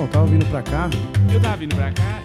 Não, tava vindo pra cá. Eu tava vindo pra cá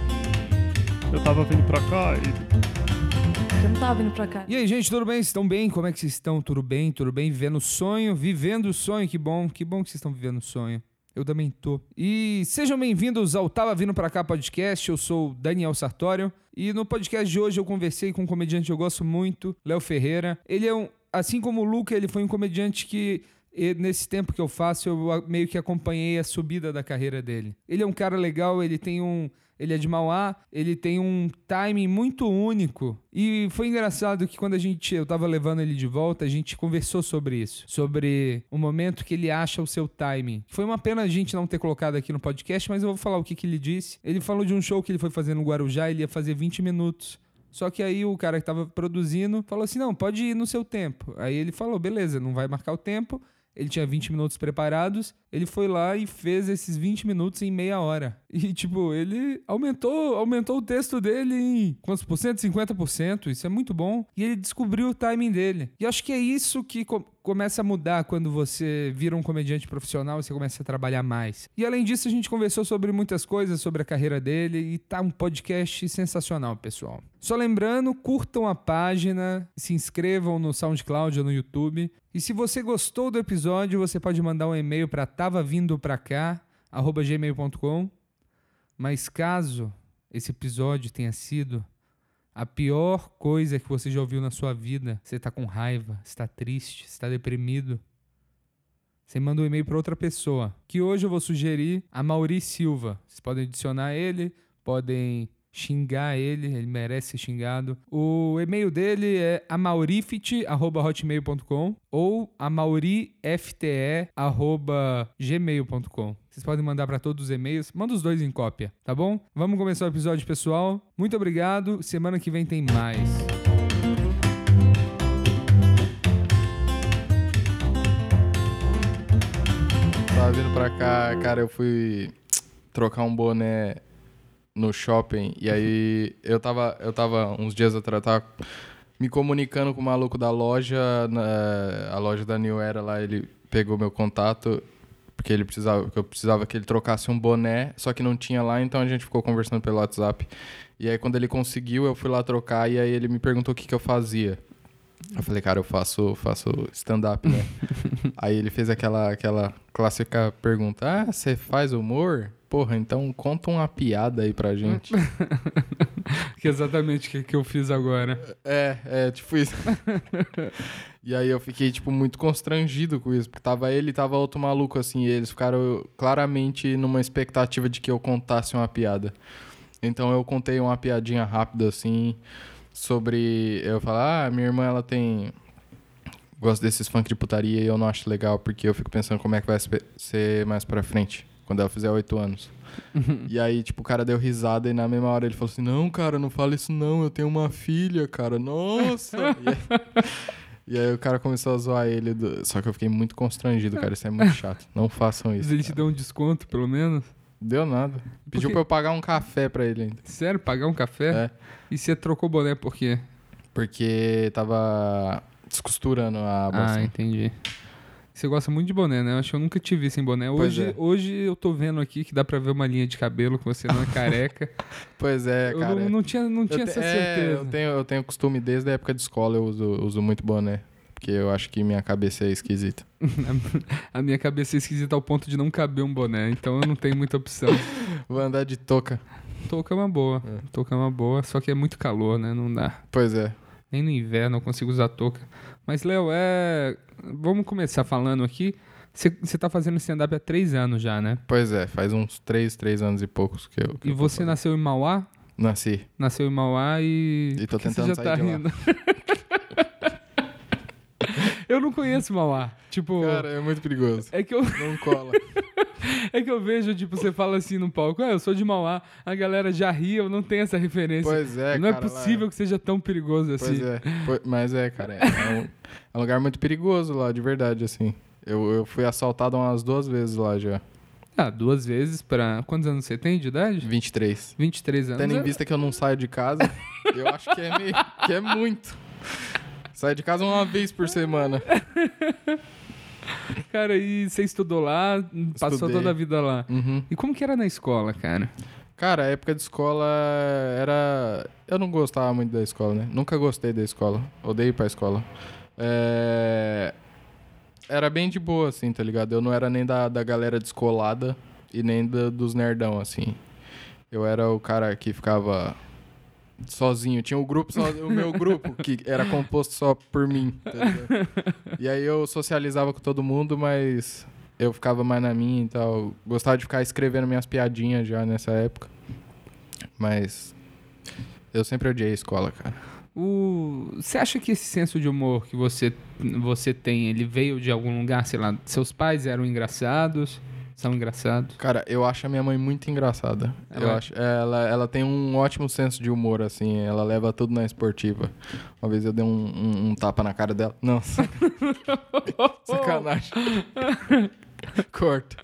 Eu tava vindo pra cá e. Eu não tava vindo pra cá. E aí, gente, tudo bem? Vocês estão bem? Como é que vocês estão? Tudo bem? Tudo bem? Vivendo o sonho? Vivendo o sonho, que bom. Que bom que vocês estão vivendo o sonho. Eu também tô. E sejam bem-vindos ao Tava Vindo Pra Cá podcast. Eu sou o Daniel Sartório. E no podcast de hoje eu conversei com um comediante que eu gosto muito, Léo Ferreira. Ele é um. Assim como o Luca, ele foi um comediante que e nesse tempo que eu faço, eu meio que acompanhei a subida da carreira dele. Ele é um cara legal, ele tem um. Ele é de Mauá, ele tem um timing muito único. E foi engraçado que quando a gente. Eu tava levando ele de volta, a gente conversou sobre isso. Sobre o momento que ele acha o seu timing. Foi uma pena a gente não ter colocado aqui no podcast, mas eu vou falar o que, que ele disse. Ele falou de um show que ele foi fazer no Guarujá, ele ia fazer 20 minutos. Só que aí o cara que tava produzindo falou assim: não, pode ir no seu tempo. Aí ele falou: beleza, não vai marcar o tempo. Ele tinha 20 minutos preparados. Ele foi lá e fez esses 20 minutos em meia hora. E, tipo, ele aumentou, aumentou o texto dele em quantos por cento? 50%. Isso é muito bom. E ele descobriu o timing dele. E acho que é isso que co- começa a mudar quando você vira um comediante profissional e você começa a trabalhar mais. E além disso, a gente conversou sobre muitas coisas, sobre a carreira dele. E tá um podcast sensacional, pessoal. Só lembrando, curtam a página, se inscrevam no SoundCloud ou no YouTube. E se você gostou do episódio, você pode mandar um e-mail para tavavindopracá@gmail.com. Mas caso esse episódio tenha sido a pior coisa que você já ouviu na sua vida, você tá com raiva, está triste, está deprimido, você manda um e-mail para outra pessoa. Que hoje eu vou sugerir a Mauri Silva. Vocês podem adicionar ele, podem xingar ele, ele merece ser xingado. O e-mail dele é amaurifit@hotmail.com ou amaurifte@gmail.com. Vocês podem mandar para todos os e-mails, manda os dois em cópia, tá bom? Vamos começar o episódio, pessoal. Muito obrigado. Semana que vem tem mais. Tava vindo pra cá, cara, eu fui trocar um boné no shopping e aí eu tava, eu tava uns dias atrás, eu tava me comunicando com o maluco da loja, na- a loja da New Era lá, ele pegou meu contato porque ele precisava, que eu precisava que ele trocasse um boné, só que não tinha lá, então a gente ficou conversando pelo WhatsApp. E aí quando ele conseguiu, eu fui lá trocar e aí ele me perguntou o que que eu fazia. Eu falei, cara, eu faço, faço stand-up, né? Aí ele fez aquela, aquela clássica pergunta: Ah, você faz humor? Porra, então conta uma piada aí pra gente. Que é exatamente o que, que eu fiz agora. é, é, tipo isso. e aí eu fiquei, tipo, muito constrangido com isso, porque tava ele e tava outro maluco, assim, e eles ficaram claramente numa expectativa de que eu contasse uma piada. Então eu contei uma piadinha rápida, assim, sobre. Eu falar, ah, minha irmã, ela tem. Gosto desses funk de putaria e eu não acho legal, porque eu fico pensando como é que vai se- ser mais pra frente, quando ela fizer oito anos. e aí, tipo, o cara deu risada e na mesma hora ele falou assim: Não, cara, não fala isso não, eu tenho uma filha, cara, nossa! e, aí, e aí o cara começou a zoar ele, do- só que eu fiquei muito constrangido, cara, isso é muito chato. Não façam Mas isso. ele te cara. deu um desconto, pelo menos? Deu nada. Pediu pra eu pagar um café pra ele ainda. Sério? Pagar um café? É. E você trocou boné por quê? Porque tava descosturando a Ah, bolsa. entendi. Você gosta muito de boné, né? Eu acho que eu nunca te vi sem boné. Pois Hoje, é. hoje eu tô vendo aqui que dá pra ver uma linha de cabelo que você não é careca. Pois é, eu cara. não, não tinha, não Eu tinha te- essa é, certeza. eu, tenho, eu tenho costume desde a época de escola, eu uso, uso muito boné. Porque eu acho que minha cabeça é esquisita. A minha cabeça é esquisita ao ponto de não caber um boné, então eu não tenho muita opção. Vou andar de touca. Touca é uma boa. É. Touca é uma boa, só que é muito calor, né? Não dá. Pois é. Nem no inverno eu consigo usar touca. Mas, Léo, é. Vamos começar falando aqui. Você você tá fazendo stand-up há três anos já, né? Pois é, faz uns 3, 3 anos e poucos que eu. que E eu você nasceu em Mauá? Nasci. Nasceu em Mauá e. E tô tentando você já sair tá de lá. rindo? eu não conheço Mauá. Tipo. Cara, é muito perigoso. É que, eu, Não cola. é que eu vejo, tipo, você fala assim no palco, ah, eu sou de Mauá, a galera já ri, eu não tenho essa referência. pois é, não é cara, lá possível que seja tão perigoso assim. Pois é. Po- Mas é, cara. É um, é um lugar muito perigoso lá, de verdade, assim. Eu, eu fui assaltado umas duas vezes lá já. Ah, duas vezes pra. Quantos anos você tem de idade? 23. 23 anos. Tendo em É- vista que eu não saio de casa, eu acho que é, meio, que é muito. Saio de casa uma vez por semana. Cara, e você estudou lá, passou Estudei. toda a vida lá. Uhum. E como que era na escola, cara? Cara, a época de escola era. Eu não gostava muito da escola, né? Nunca gostei da escola. Odeio ir pra escola. É, Era bem de boa, assim, tá ligado? Eu não era nem da, da galera descolada e nem da- dos nerdão, assim. Eu era o cara que ficava sozinho. Tinha o grupo, só, o meu grupo, que era composto só por mim, tá? E aí eu socializava com todo mundo, mas eu ficava mais na minha e tal. Gostava de ficar escrevendo minhas piadinhas já nessa época. Mas eu sempre odiei a escola, cara. O... Você acha que esse senso de humor que você, você tem, ele veio de algum lugar, sei lá, seus pais eram engraçados? São engraçados? Cara, eu acho a minha mãe muito engraçada. Ela eu é? acho, ela, ela tem um ótimo senso de humor, assim. Ela leva tudo na esportiva. Uma vez eu dei um, um- um tapa na cara dela. Não, sac- sacanagem. Corta.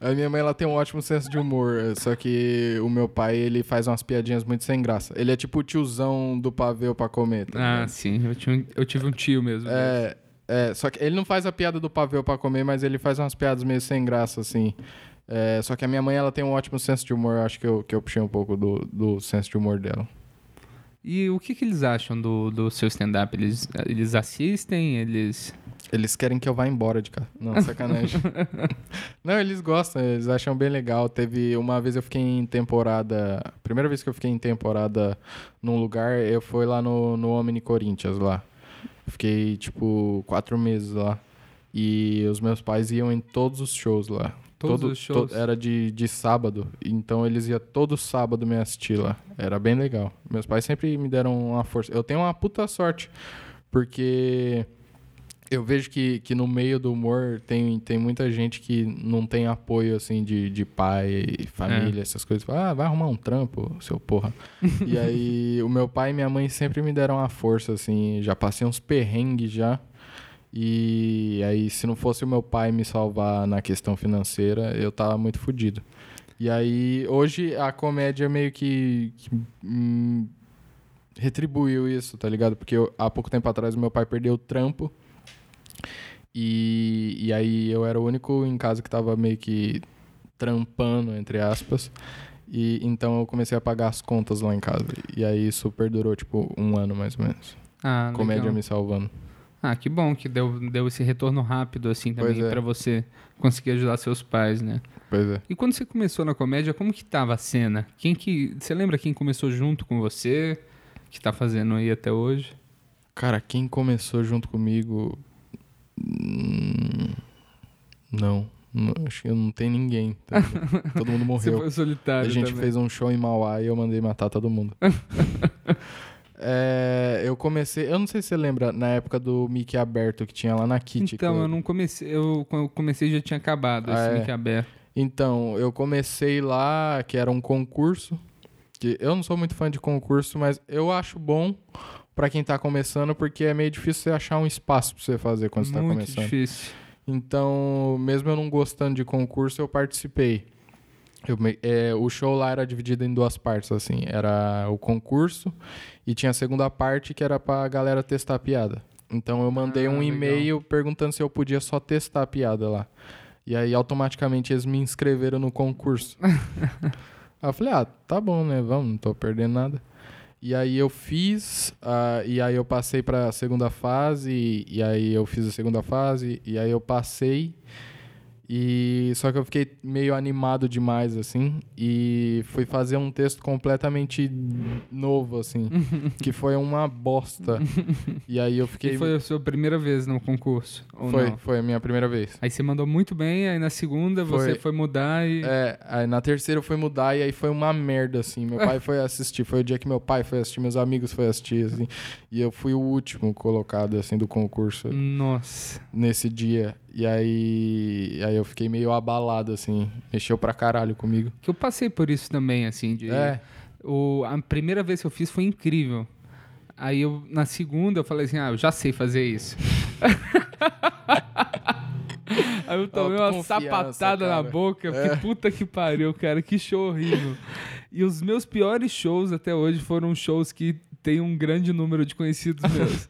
Aí, a minha mãe ela tem um ótimo senso de humor. Só que o meu pai, ele faz umas piadinhas muito sem graça. Ele é tipo o tiozão do pavê pra comer. Tá Ah, sim. Eu, tinha, eu tive um tio mesmo. É, é, só que ele não faz a piada do pavê pra comer, mas ele faz umas piadas meio sem graça, assim. É, só que a minha mãe, ela tem um ótimo senso de humor. Acho que eu, que eu puxei um pouco do, do senso de humor dela. E o que, que eles acham do, do seu stand-up? Eles, eles assistem? Eles. Eles querem que eu vá embora de casa. Não, sacanagem. não, eles gostam, eles acham bem legal. Teve uma vez eu fiquei em temporada. Primeira vez que eu fiquei em temporada num lugar, eu fui lá no, no Omni Corinthians lá. Fiquei, tipo, quatro meses lá. E os meus pais iam em todos os shows lá. Todos Todo- os shows? to- era de, de sábado, então eles iam todo sábado me assistir lá. Era bem legal. Meus pais sempre me deram uma força. Eu tenho uma puta sorte, porque eu vejo que, que no meio do humor tem, tem muita gente que não tem apoio, assim, de, de pai, família, essas coisas. Fala, ah, vai arrumar um trampo, seu porra. e aí, o meu pai e minha mãe sempre me deram uma força, assim. Já passei uns perrengues já. E aí, se não fosse o meu pai me salvar na questão financeira, eu tava muito fodido. E aí, hoje a comédia meio que, que, hum, retribuiu isso, tá ligado? Porque eu- há pouco tempo atrás meu pai perdeu o trampo. E, e aí eu era o único em casa que tava meio que trampando, entre aspas. E então eu comecei a pagar as contas lá em casa. E aí isso perdurou, tipo, um ano mais ou menos. Ah, Comédia legal. me salvando. Ah, que bom que deu, deu esse retorno rápido, assim, também, é. pra você conseguir ajudar seus pais, né? Pois é. E quando você começou na comédia, como que tava a cena? Quem que. Você lembra quem começou junto com você? Que tá fazendo aí até hoje? Cara, quem começou junto comigo. Hum, Não. Não, Acho que não tem ninguém. tá? Todo mundo Você morreu. foi solitário. A gente também. fez um show em Mauá e eu mandei matar todo mundo. É, eu comecei. Eu não sei se você lembra, na época do Mickey aberto que tinha lá na Kitty. Então, Club. eu não comecei. Eu, eu comecei já tinha acabado Ah, esse é? link aberto. Então, eu comecei lá, que era um concurso. Que eu não sou muito fã de concurso, mas eu acho bom pra quem tá começando, porque é meio difícil você achar um espaço pra você fazer quando você tá Muito começando. difícil. Então, mesmo eu não gostando de concurso, eu participei. Eu é, o show lá era dividido em duas partes, assim. Era o concurso e tinha a segunda parte que era pra galera testar a piada. Então eu mandei Ah, um e-mail perguntando se eu podia só testar a piada lá. E aí automaticamente eles me inscreveram no concurso. aí eu falei, ah, tá bom, né? Vamos, não tô perdendo nada. E aí eu fiz, ah, e aí eu passei pra segunda fase, e aí eu fiz a segunda fase, e aí eu passei. E só que eu fiquei meio animado demais assim e fui fazer um texto completamente novo assim, que foi uma bosta. E aí eu fiquei E foi a sua primeira vez no concurso? Foi, não? foi a minha primeira vez. Aí você mandou muito bem, aí na segunda você Foi. foi mudar e. É, aí na terceira eu fui mudar e aí foi uma merda, assim. Meu pai foi assistir. Foi o dia que meu pai foi assistir, meus amigos foi assistir, assim. E eu fui o último colocado, assim, do concurso Nossa. nesse dia. E aí, aí eu fiquei meio abalado, assim. Mexeu pra caralho comigo. Que eu passei por isso também, assim, de. É, O, a primeira vez que eu fiz foi incrível. Aí eu, na segunda, eu falei assim, ah, eu já sei fazer isso. Aí eu tomei uma sapatada na cara. boca, que puta que pariu, cara, que show horrível. E os meus piores shows até hoje foram shows que tem um grande número de conhecidos meus.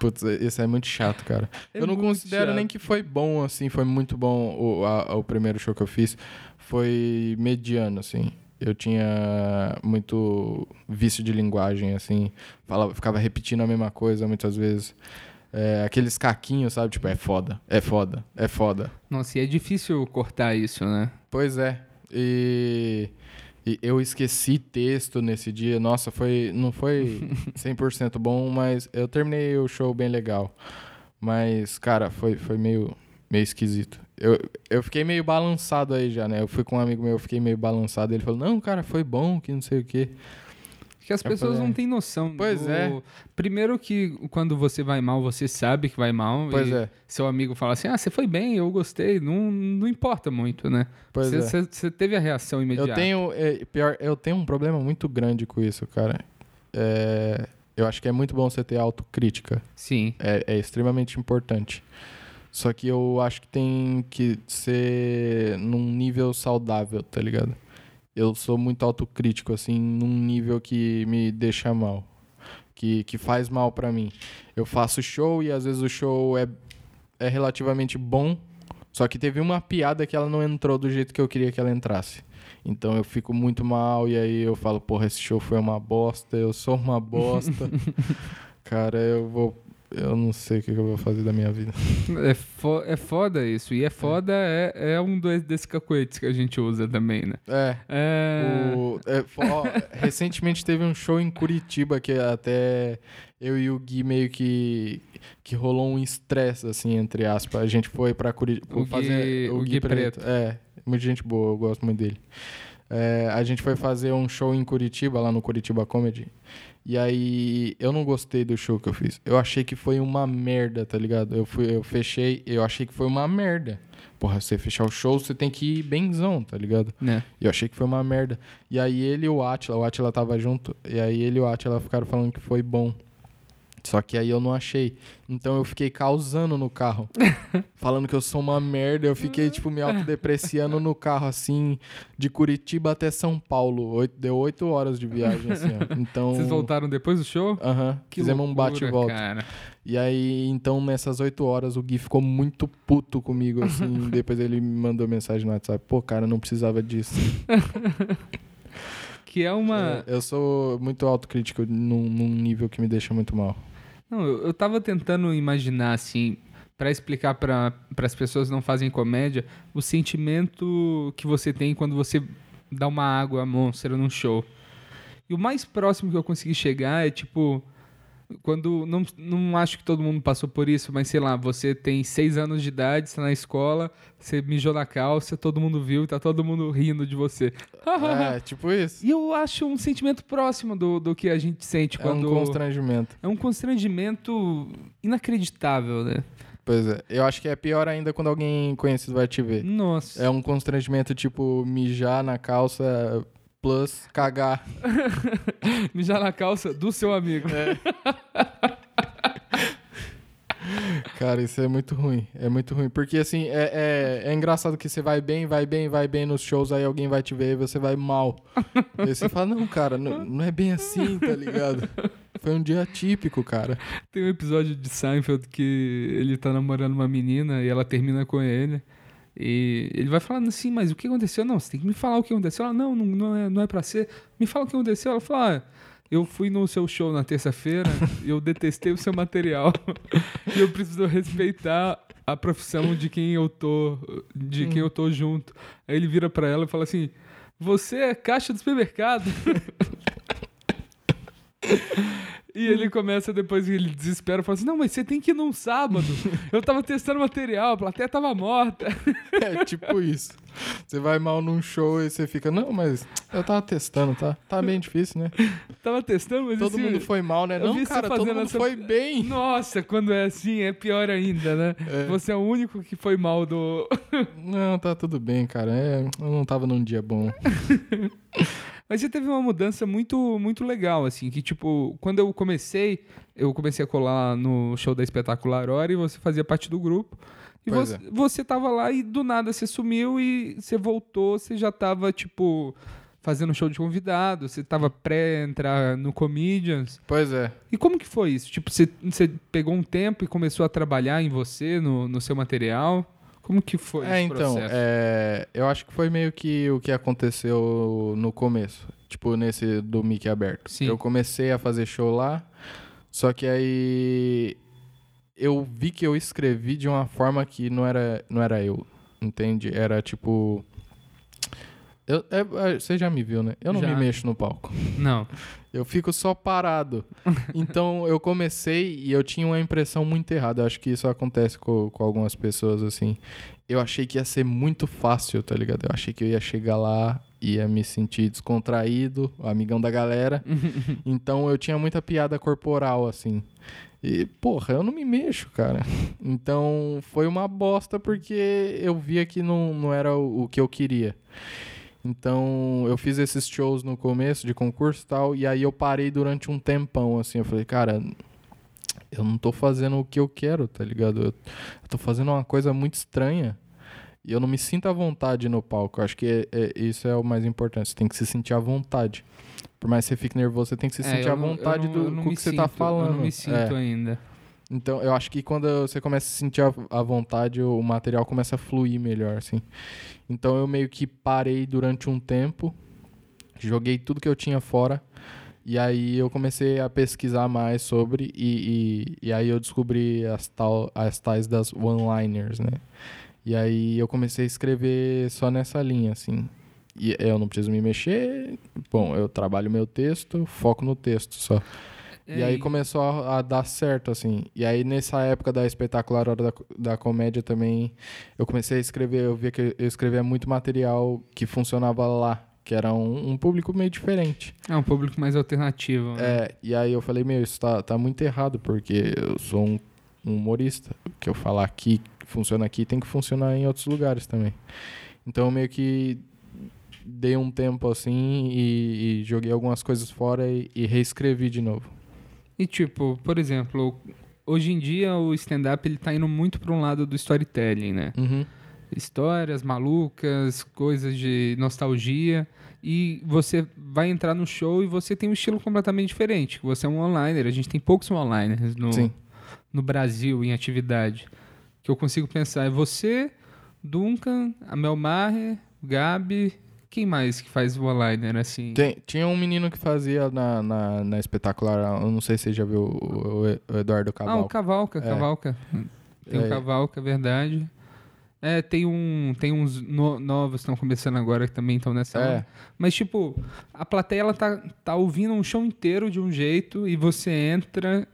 Putz, esse é muito chato, cara. É eu não considero chato. nem que foi bom, assim, foi muito bom o, a- o primeiro show que eu fiz. Foi mediano, assim. Eu tinha muito vício de linguagem, assim. Falava, ficava repetindo a mesma coisa muitas vezes. É, aqueles caquinhos, sabe? Tipo, é foda, é foda, é foda. Nossa, e é difícil cortar isso, né? Pois é. E, e eu esqueci texto nesse dia. Nossa, foi não foi 100% bom, mas eu terminei o show bem legal. Mas, cara, foi, foi meio, meio esquisito. Eu, eu fiquei meio balançado aí já, né? Eu fui com um amigo meu, eu fiquei meio balançado. Ele falou, não, cara, foi bom, que não sei o quê. Que as pessoas não têm noção. Pois do- é. Primeiro que quando você vai mal, você sabe que vai mal. Pois e é, Seu amigo fala assim, ah, você foi bem, eu gostei. Não, não importa muito, né? pois Você é. você- você teve a reação imediata. Eu tenho, é, pior, eu tenho um problema muito grande com isso, cara. É, eu acho que é muito bom você ter autocrítica. Sim. é, é extremamente importante. Só que eu acho que tem que ser num nível saudável, tá ligado? Eu sou muito autocrítico, assim, num nível que me deixa mal. Que, que faz mal pra mim. Eu faço show e às vezes o show é, é relativamente bom, só que teve uma piada que ela não entrou do jeito que eu queria que ela entrasse. Então eu fico muito mal e aí eu falo, porra, esse show foi uma bosta, eu sou uma bosta. Cara, eu vou. Eu não sei o que eu vou fazer da minha vida. É, fo- é foda isso. E é foda, é, é um dos- desses cacoetes que a gente usa também, né? É. É... O, é, ó, recentemente teve um show em Curitiba que até eu e o Gui meio que que rolou um estresse assim entre aspas. A gente foi pra Curitiba O Gui- fazer o Gui Preto. É, muita gente boa, eu gosto muito dele. É, a gente foi fazer um show em Curitiba lá no Curitiba Comedy. E aí eu não gostei do show que eu fiz. Eu achei que foi uma merda, tá ligado? Eu fui eu fechei, eu achei que foi uma merda. Porra, você fechar o show, você tem que ir benzão, tá ligado? Né? Eu achei que foi uma merda. E aí ele e o Atila, o Atila tava junto, e aí ele e o Atila ficaram falando que foi bom. Só que aí eu não achei. Então eu fiquei causando no carro. falando que eu sou uma merda. Eu fiquei, tipo, me autodepreciando no carro, assim, de Curitiba até São Paulo. Oito- deu oito horas de viagem, assim, ó. Então. Vocês voltaram depois do show? Aham. Que Fizemos um loucura, bate e volta. Cara. E aí, então, nessas oito horas, o Gui ficou muito puto comigo, assim. depois ele me mandou mensagem no WhatsApp. Pô, cara, não precisava disso. Que é uma. É, eu sou muito autocrítico num, num nível que me deixa muito mal. Não, eu, eu tava tentando imaginar, assim, pra explicar para as pessoas que não fazem comédia, o sentimento que você tem quando você dá uma água monstro num show. E o mais próximo que eu consegui chegar é tipo. Quando. Não, não acho que todo mundo passou por isso, mas sei lá, você tem seis anos de idade, está na escola, você mijou na calça, todo mundo viu e tá todo mundo rindo de você. é, tipo isso. E eu acho um sentimento próximo do, do que a gente sente É quando. um constrangimento. É um constrangimento inacreditável, né? Pois é. Eu acho que é pior ainda quando alguém conhecido vai te ver. Nossa. É um constrangimento tipo mijar na calça plus cagar. Mijar na calça do seu amigo. Cara, isso é muito ruim. É muito ruim. Porque, assim, é, é, é engraçado que você vai bem, vai bem, vai bem nos shows, aí alguém vai te ver e você vai mal. e aí você fala, não, cara, não, não é bem assim, tá ligado? Foi um dia típico, cara. Tem um episódio de Seinfeld que ele tá namorando uma menina e ela termina com ele. E ele vai falando assim, mas o que aconteceu? Não, você tem que me falar o que aconteceu. Ela, não, não, não, é, não é pra ser. Me fala o que aconteceu. Ela fala, ah, eu fui no seu show na terça-feira e eu detestei o seu material. e eu preciso respeitar a profissão de quem eu tô, de quem eu tô junto. Aí ele vira pra ela e fala assim, você é caixa do supermercado. E ele começa depois, ele desespera, fala assim: Não, mas você tem que ir num sábado. Eu tava testando material, a plateia tava morta. É tipo isso. Você vai mal num show e você fica, não, mas eu tava testando, tá? Tá bem difícil, né? Tava testando, mas Todo assim, mundo foi mal, né? eu Não, cara, todo mundo essa- foi bem. Nossa, quando é assim, é pior ainda, né? É. Você é o único que foi mal do. Não, tá tudo bem, cara. É, eu não tava num dia bom. Mas você teve uma mudança muito, muito legal, assim, que tipo, quando eu comecei, eu comecei a colar no show da Espetacular Hora e você fazia parte do grupo. E Pois você, é. você tava lá e do nada você sumiu e você voltou, você já tava, tipo, fazendo show de convidado, você tava pré entrar no Comedians. Pois é. E como que foi isso? Tipo, você, você pegou um tempo e começou a trabalhar em você, no, no seu material? Como que foi É, esse então, processo? é, eu acho que foi meio que o que aconteceu no começo. Tipo, nesse do mic aberto. Sim. Eu comecei a fazer show lá, só que aí eu vi que eu escrevi de uma forma que não era, não era eu, entende? Era tipo... Eu, é, é, você já me viu, né? Eu não Já. me mexo no palco. Não. Eu fico só parado. Então eu comecei e eu tinha uma impressão muito errada. Eu acho que isso acontece com, com algumas pessoas, assim. Eu achei que ia ser muito fácil, tá ligado? Eu achei que eu ia chegar lá, ia me sentir descontraído, amigão da galera. Então eu tinha muita piada corporal, assim. E, porra, eu não me mexo, cara. Então foi uma bosta porque eu via que não, não era o, o que eu queria. Então, eu fiz esses shows no começo de concurso e tal, e aí eu parei durante um tempão, assim. Eu falei, cara, eu não tô fazendo o que eu quero, tá ligado? Eu, eu tô fazendo uma coisa muito estranha. E eu não me sinto à vontade no palco. Eu acho que é- é- isso é o mais importante. Você tem que se sentir à vontade. Por mais que você fique nervoso, você tem que se É, sentir à vontade não- do eu não com o me que você tá sinto- falando. Eu não me É. sinto ainda. Então, eu acho que quando você começa a se sentir à vontade, o material começa a fluir melhor, assim. Então, eu meio que parei durante um tempo, joguei tudo que eu tinha fora, e aí eu comecei a pesquisar mais sobre, e, e, e aí eu descobri as, tal, as tais das one-liners, né? E aí eu comecei a escrever só nessa linha, assim. E eu não preciso me mexer, bom, eu trabalho meu texto, foco no texto só. E aí começou a, a dar certo, assim. E aí, nessa época da espetacular Hora da, da Comédia também, eu comecei a escrever, eu via que eu escrevia muito material que funcionava lá, que era um, um público meio diferente. É um público mais alternativo. né? É, e aí eu falei, meu, isso tá, tá muito errado, porque eu sou um, um humorista. O que eu falar aqui, que funciona aqui, tem que funcionar em outros lugares também. Então, eu meio que dei um tempo assim e, e joguei algumas coisas fora e, e reescrevi de novo. E tipo, por exemplo, hoje em dia o stand-up ele tá indo muito para um lado do storytelling, né? Uhum. Histórias malucas, coisas de nostalgia. E você vai entrar no show e você tem um estilo completamente diferente. Você é um onliner, a gente tem poucos onliners no, Sim. no Brasil em atividade. Que eu consigo pensar é você, Duncan, a Mel Maher, Gabi. Quem mais que faz o onliner assim? Tem- tinha um menino que fazia na, na, na espetacular, eu não sei se você já viu o, o- o Eduardo Ah, Cabal. o Cavalca, É. Cavalca. Tem o É. Cavalca, é verdade. É, tem, um, tem uns no- novos que estão começando agora que também estão nessa. É. Mas, tipo, a plateia ela tá, tá ouvindo um show inteiro de um jeito e você entra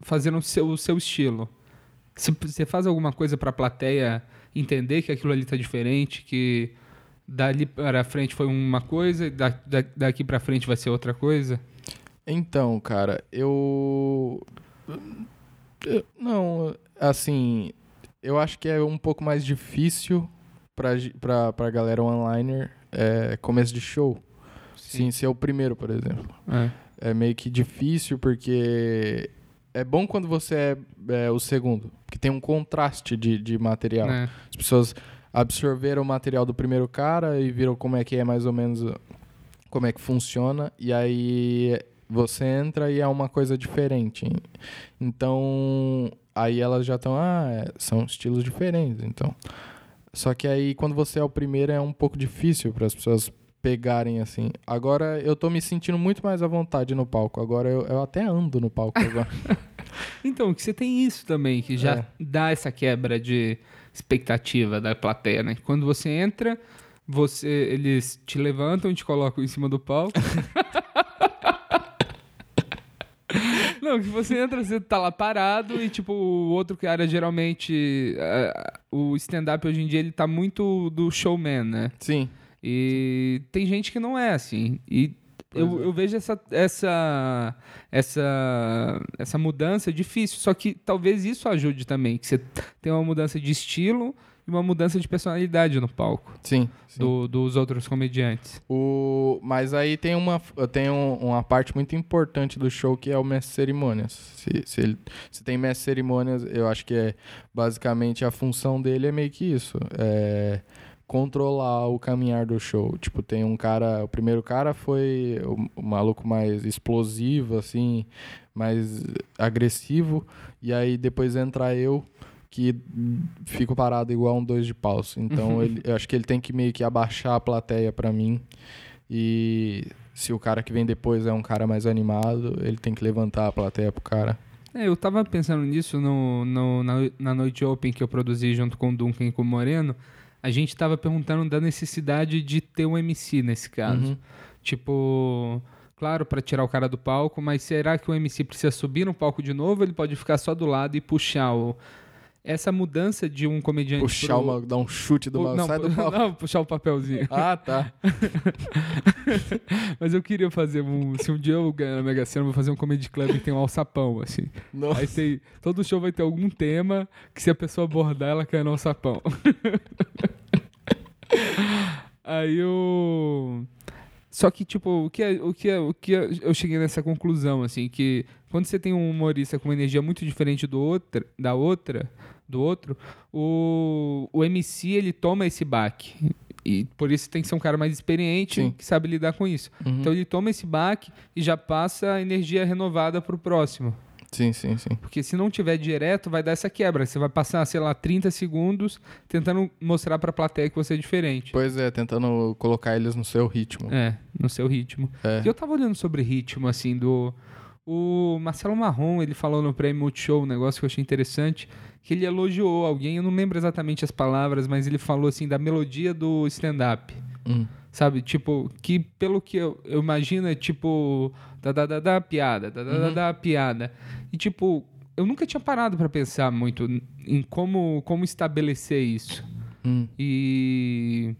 fazendo o seu, o seu estilo. Você faz alguma coisa pra plateia entender que aquilo ali tá diferente, que dali para frente foi uma coisa da, da- daqui pra frente vai ser outra coisa? Então, cara, eu... eu- Não, assim, eu acho que é um pouco mais difícil pra, pra, pra galera onliner é, começo de show. Sim, ser o primeiro, por exemplo. É. É meio que difícil porque é bom quando você é, é o segundo, porque tem um contraste de, de material. né? As pessoas absorveram o material do primeiro cara e viram como é que é mais ou menos uh, como é que funciona e aí você entra e é uma coisa diferente. Então, aí elas já estão, ah, é, são estilos diferentes, então. Só que aí quando você é o primeiro é um pouco difícil para as pessoas pegarem assim. Agora eu tô me sentindo muito mais à vontade no palco. Agora eu, eu até ando no palco agora. Então, que você tem isso também, que já É. dá essa quebra de expectativa da plateia, né? Quando você entra, você, eles te levantam e te colocam em cima do palco. Não, que você entra, você tá lá parado e, tipo, o outro cara geralmente. eh, o stand-up hoje em dia ele tá muito do showman, né? Sim. E tem gente que não é assim. E eu, é. eu vejo essa, essa, essa, essa mudança difícil. Só que talvez isso ajude também. Que você tem uma mudança de estilo e uma mudança de personalidade no palco Sim. sim. do- dos outros comediantes. O, mas aí tem uma, tem um- uma parte muito importante do show que é o mestre cerimônias. Se, se, ele, se tem mestre cerimônias, eu acho que é basicamente a função dele é meio que isso. É, controlar o caminhar do show. Tipo, tem um cara. O primeiro cara foi o, o maluco mais explosivo, assim, mais agressivo. E aí depois entra eu, que fico parado igual um dois de paus. Então ele, eu acho que ele tem que meio que abaixar a plateia pra mim. E se o cara que vem depois é um cara mais animado, ele tem que levantar a plateia pro cara. É, eu tava pensando nisso no, no- na, na noite open que eu produzi junto com o Duncan e com o Moreno. A gente tava perguntando da necessidade de ter um MC nesse caso. Uhum. Tipo, claro, pra tirar o cara do palco, mas será que o MC precisa subir no palco de novo? Ele pode ficar só do lado e puxar o. Essa mudança de um comediante. Puxar pro- uma, dar um chute do mal, não, sai do palco. não, puxar o papelzinho. Ah, tá. Mas eu queria fazer um. Se um dia eu ganhar na Mega Sena, eu vou fazer um comedy club que tem um alçapão, assim. Nossa. Aí tem, todo show vai ter algum tema que se a pessoa abordar, ela cai no alçapão. Aí eu. Só que, tipo, o que, é, o, que é, o que é- eu cheguei nessa conclusão, assim, que quando você tem um humorista com uma energia muito diferente do outra, da outra, do outro, o, o MC, ele toma esse baque. E por isso tem que ser um cara mais experiente Sim. que sabe lidar com isso. Uhum. Então ele toma esse baque e já passa a energia renovada pro próximo. Sim, sim, sim. Porque se não tiver direto, vai dar essa quebra. Você vai passar, sei lá, 30 segundos tentando mostrar pra plateia que você é diferente. Pois é, tentando colocar eles no seu ritmo. É, no seu ritmo. É. E eu tava olhando sobre ritmo, assim, do. O Marcelo Marrom, ele falou no Prêmio Multishow um negócio que eu achei interessante, que ele elogiou alguém, eu não lembro exatamente as palavras, mas ele falou, assim, da melodia do stand-up. Hum. Sabe? Tipo, que pelo que eu, eu imagino é tipo. Da, da, da, da piada, da, da, da, da piada. E tipo, eu nunca tinha parado pra pensar muito em como, como estabelecer isso. Hum. E.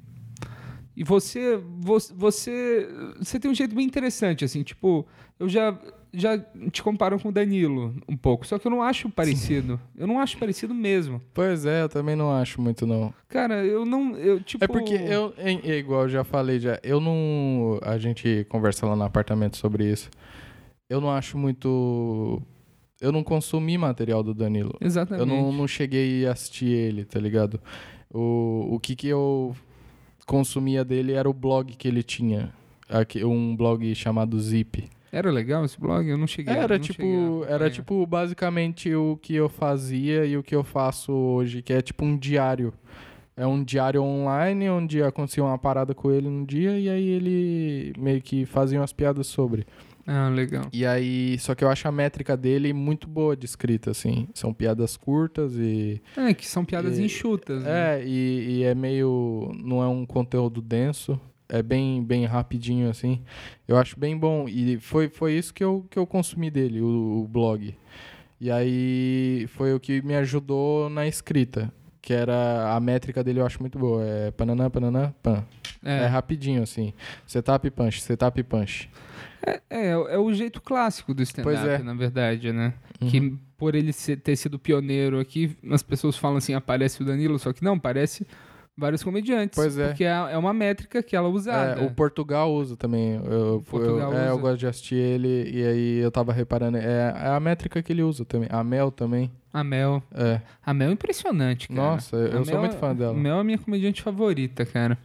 E você, você, você, você tem um jeito bem interessante, assim, tipo, eu já, já te comparo com o Danilo um pouco, só que eu não acho parecido. Eu não acho parecido mesmo. Pois é, eu também não acho muito, não. Cara, eu não, eu, tipo... É porque eu, é igual eu já falei já, eu não. A gente conversa lá no apartamento sobre isso. Eu não acho muito. Eu não consumi material do Danilo. Exatamente. Eu não, não cheguei a assistir ele, tá ligado? O, o que que eu consumia dele era o blog que ele tinha. Aqui, um blog chamado Zip. Era legal esse blog? Eu não cheguei. Era não tipo, cheguei a era acompanhar. tipo basicamente o que eu fazia e o que eu faço hoje, que é tipo um diário. É um diário online onde acontecia uma parada com ele no dia e aí ele meio que fazia umas piadas sobre. Ah, legal. E aí, só que eu acho a métrica dele muito boa de escrita, assim. São piadas curtas e. É, que são piadas E- enxutas, né? É, e, e é meio. Não é um conteúdo denso. É bem, bem rapidinho, assim. Eu acho bem bom. E foi, foi isso que eu, que eu consumi dele, o, o blog. E aí foi o que me ajudou na escrita. Que era. A métrica dele eu acho muito boa. É pananã, pananã, pan. É, É, rapidinho, assim. Setup punch, setup punch. é, é, é o jeito clássico do stand-up, é. na verdade, né? Uhum. Que por ele ser- ter sido pioneiro aqui, as pessoas falam assim, aparece o Danilo, só que não, parece vários comediantes. Pois é. Porque é, é uma métrica que ela é usada. É, o Portugal usa também. Eu, eu- Portugal eu, é, eu usa. gosto de assistir ele e aí eu tava reparando. É, é a métrica que ele usa também. A Mel também. A Mel. É. A Mel é impressionante, cara. Nossa, eu A sou muito é- fã dela. A Mel é a minha comediante favorita, cara.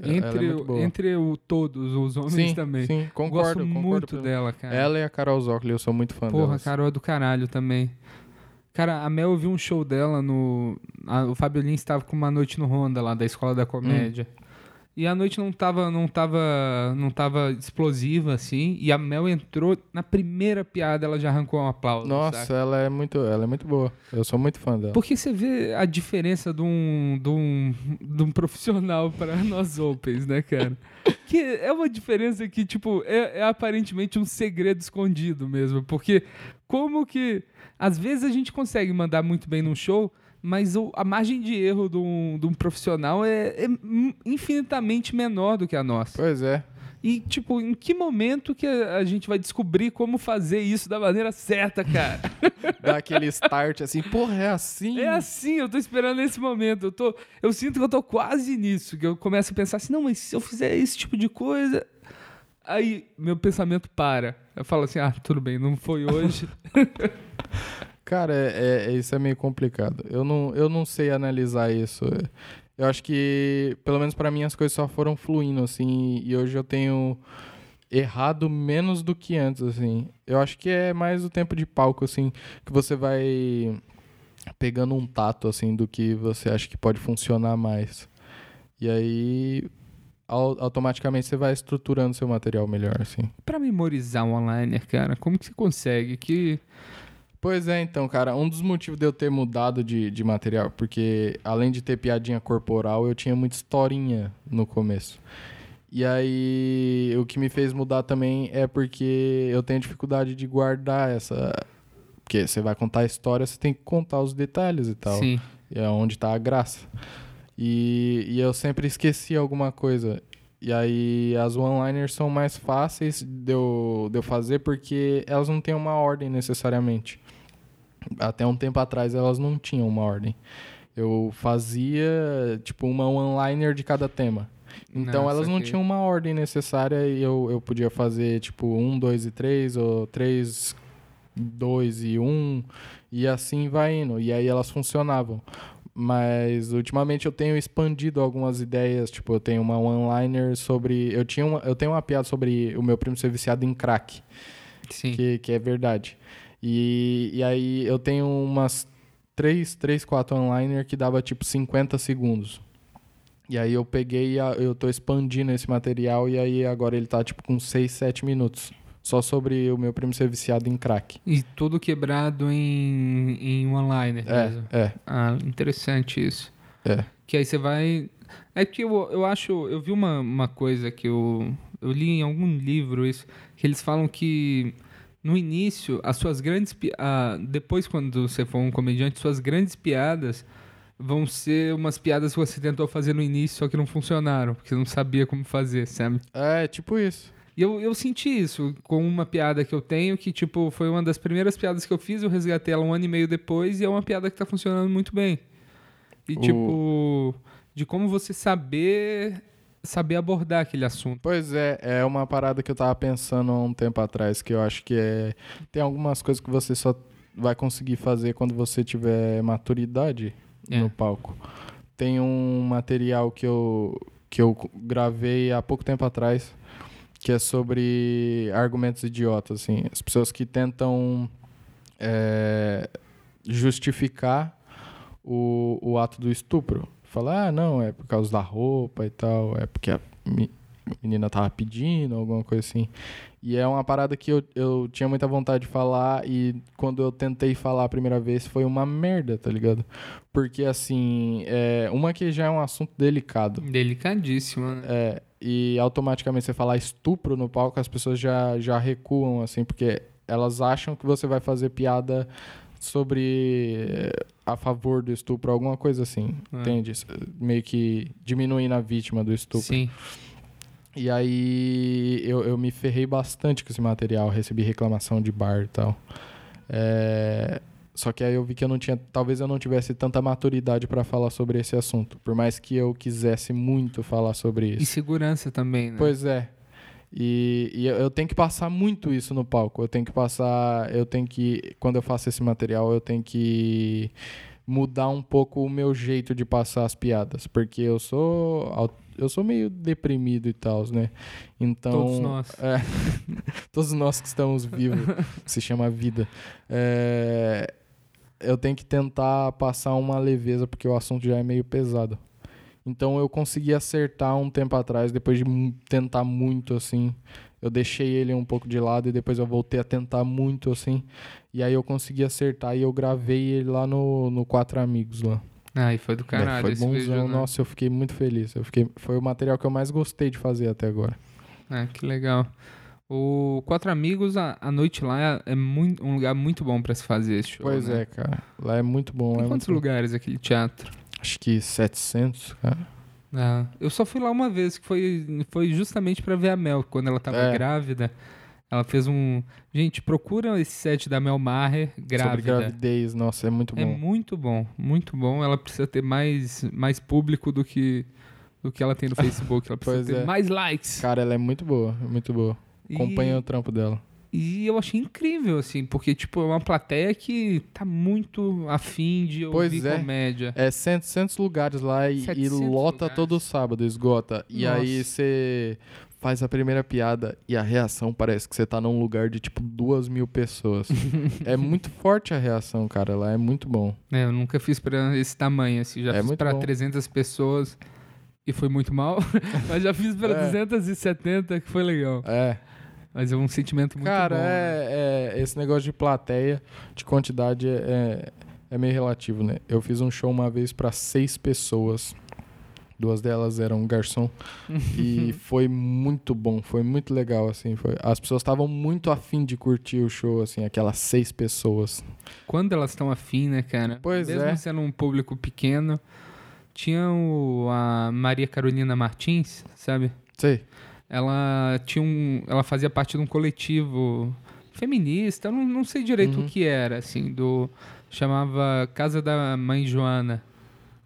Ela é Entre, entre o, todos os homens sim, também. Sim, concordo. Gosto concordo muito dela, cara. Ela e a Carol Zócoli, eu sou muito fã Porra, delas. Carol é do caralho também. Cara, a Mel eu vi um show dela no. a- o Fábio Lins estava com uma noite no Honda lá da Escola da Comédia. E a noite não tava, não tava, não tava explosiva assim. E a Mel entrou na primeira piada, ela já arrancou um aplauso. Nossa, saca? ela é muito, ela é muito boa. Eu sou muito fã dela. Porque você vê a diferença de um, de um, de um profissional para nós opens, né, cara? Que é uma diferença que, tipo, é, é aparentemente um segredo escondido mesmo. Porque como que. Às vezes a gente consegue mandar muito bem num show, mas o- a margem de erro de um, de um profissional é, é infinitamente menor do que a nossa. Pois é. E, tipo, em que momento que a, gente vai descobrir como fazer isso da maneira certa, cara? Dá aquele start assim, porra, é assim? É assim, eu tô esperando esse momento. Eu, tô, eu sinto que eu tô quase nisso. Que eu começo a pensar assim, não, mas se eu fizer esse tipo de coisa. Aí meu pensamento para. Eu falo assim, ah, tudo bem, não foi hoje. Cara, é, é- isso é meio complicado. Eu não, eu não sei analisar isso. Eu acho que, pelo menos pra mim, as coisas só foram fluindo, assim, e hoje eu tenho errado menos do que antes, assim. Eu acho que é mais o tempo de palco, assim, que você vai pegando um tato, assim, do que você acha que pode funcionar mais. E aí, au- automaticamente, você vai estruturando seu material melhor, assim. Pra memorizar um online, cara, como que você consegue? Que. Pois é, então, cara, um dos motivos de eu ter mudado de, de material, porque além de ter piadinha corporal, eu tinha muita historinha no começo. E aí, o que me fez mudar também é porque eu tenho dificuldade de guardar essa. Porque você vai contar a história, você tem que contar os detalhes e tal. Sim. E é onde tá a graça. E, e eu sempre esqueci alguma coisa. E aí as one-liners são mais fáceis de eu, de eu fazer porque elas não têm uma ordem necessariamente. Até um tempo atrás elas não tinham uma ordem. Eu fazia tipo uma one-liner de cada tema. Então elas não tinham uma ordem necessária e eu, eu podia fazer tipo um, dois e três, ou três, dois e um, e assim vai indo. E aí elas funcionavam. Mas ultimamente eu tenho expandido algumas ideias, tipo, eu tenho uma one-liner sobre. Eu, tinha uma, eu tenho uma piada sobre o meu primo ser viciado em crack Sim. que, que é verdade. E, e aí eu tenho umas 3, 3 4 online que dava tipo 50 segundos. E aí eu peguei, e a- eu tô expandindo esse material e aí agora ele tá tipo com 6, 7 minutos. Só sobre o meu primo ser viciado em crack. E tudo quebrado em, em mesmo. É, é, Ah, interessante isso. é. Que aí você vai. É que eu, eu acho. Eu vi uma, uma coisa que eu. Eu li em algum livro isso. Que eles falam que no início, as suas grandes. ah, depois, quando você for um comediante, suas grandes piadas vão ser umas piadas que você tentou fazer no início, só que não funcionaram, porque você não sabia como fazer, sabe? É, tipo isso. E eu, eu senti isso com uma piada que eu tenho, que, tipo, foi uma das primeiras piadas que eu fiz, eu resgatei ela um ano e meio depois, e é uma piada que tá funcionando muito bem. E, O- tipo, de como você saber saber abordar aquele assunto. Pois é, é uma parada que eu tava pensando há um tempo atrás, que eu acho que é. Tem algumas coisas que você só vai conseguir fazer quando você tiver maturidade É. no palco. Tem um material que eu, que eu gravei há pouco tempo atrás, que é sobre argumentos idiotas, assim. As pessoas que tentam é, justificar o, o ato do estupro. Falar, ah, não, é por causa da roupa e tal, é porque a me- a menina tava pedindo, alguma coisa assim. E é uma parada que eu, eu tinha muita vontade de falar e quando eu tentei falar a primeira vez foi uma merda, tá ligado? Porque, assim, é, uma que já é um assunto delicado. Delicadíssimo, né? É, e automaticamente você falar estupro no palco, as pessoas já, já recuam, assim, porque elas acham que você vai fazer piada sobre eh, a favor do estupro, alguma coisa assim, É. entende? Meio que diminuindo a vítima do estupro. Sim. E aí eu, eu me ferrei bastante com esse material, recebi reclamação de bar e tal. É, Só que aí eu vi que eu não tinha. Talvez eu não tivesse tanta maturidade pra falar sobre esse assunto. Por mais que eu quisesse muito falar sobre E isso. segurança também, né? Pois é. E, e eu- tenho que passar muito isso no palco. Eu tenho que passar. Eu tenho que. Quando eu faço esse material, eu tenho que mudar um pouco o meu jeito de passar as piadas. Porque eu sou. Eu sou meio deprimido e tal, né? Então. Todos nós. É, todos nós que estamos vivos, se chama vida. É, eu tenho que tentar passar uma leveza, porque o assunto já é meio pesado. Então eu consegui acertar um tempo atrás, depois de tentar muito assim. Eu deixei ele um pouco de lado e depois eu voltei a tentar muito assim. E aí eu consegui acertar e eu gravei ele lá no, no Quatro Amigos lá. Ai, foi do caralho foi esse bonzão, vídeo, né? nossa, eu fiquei muito feliz. Eu fiquei, foi o material que eu mais gostei de fazer até agora. Ah, que legal. O Quatro Amigos, a, a noite lá é muito, um lugar muito bom pra se fazer esse show. Pois né? é, cara. Lá é muito bom. Tem é quantos lugares aquele teatro? Acho que 700, cara. Ah, eu só fui lá uma vez, que foi, foi justamente pra ver a Mel, quando ela tava É. grávida. Ela fez um. Gente, procura esse set da Mel Maher Sobre grávida. gravidez, nossa, é muito É bom. muito bom, muito bom. Ela precisa ter mais, mais público do que, do que ela tem no Facebook. Ela precisa ter é. mais likes. Cara, ela é muito boa, é muito boa. E- Acompanha o trampo dela. E eu achei incrível, assim, porque, tipo, é uma plateia que tá muito afim de Pois ouvir é. comédia. É 100, lugares lá e, e 700 lota lugares. todo sábado, esgota. E Nossa. aí você faz a primeira piada e a reação parece que você tá num lugar de tipo duas mil pessoas. é muito forte a reação, cara. Lá é muito bom. É, eu nunca fiz pra esse tamanho, assim, já É fiz pra bom. 300 pessoas e foi muito mal, mas já fiz pra É. 270 que foi legal. É. Mas é um sentimento muito cara, bom. né? é, é- esse negócio de plateia, de quantidade é, é, é meio relativo, né? Eu fiz um show uma vez pra seis pessoas. Duas delas eram garçom. e foi muito bom, foi muito legal, assim. Foi. As pessoas estavam muito afim de curtir o show, assim, aquelas seis pessoas. Quando elas estão afim, né, cara? Pois Mesmo é. sendo um público pequeno, tinha o, a Maria Carolina Martins, sabe? Sei. Ela tinha um, ela fazia parte de um coletivo feminista, não, não sei direito Uhum. o que era, assim, do chamava Casa da Mãe Joana.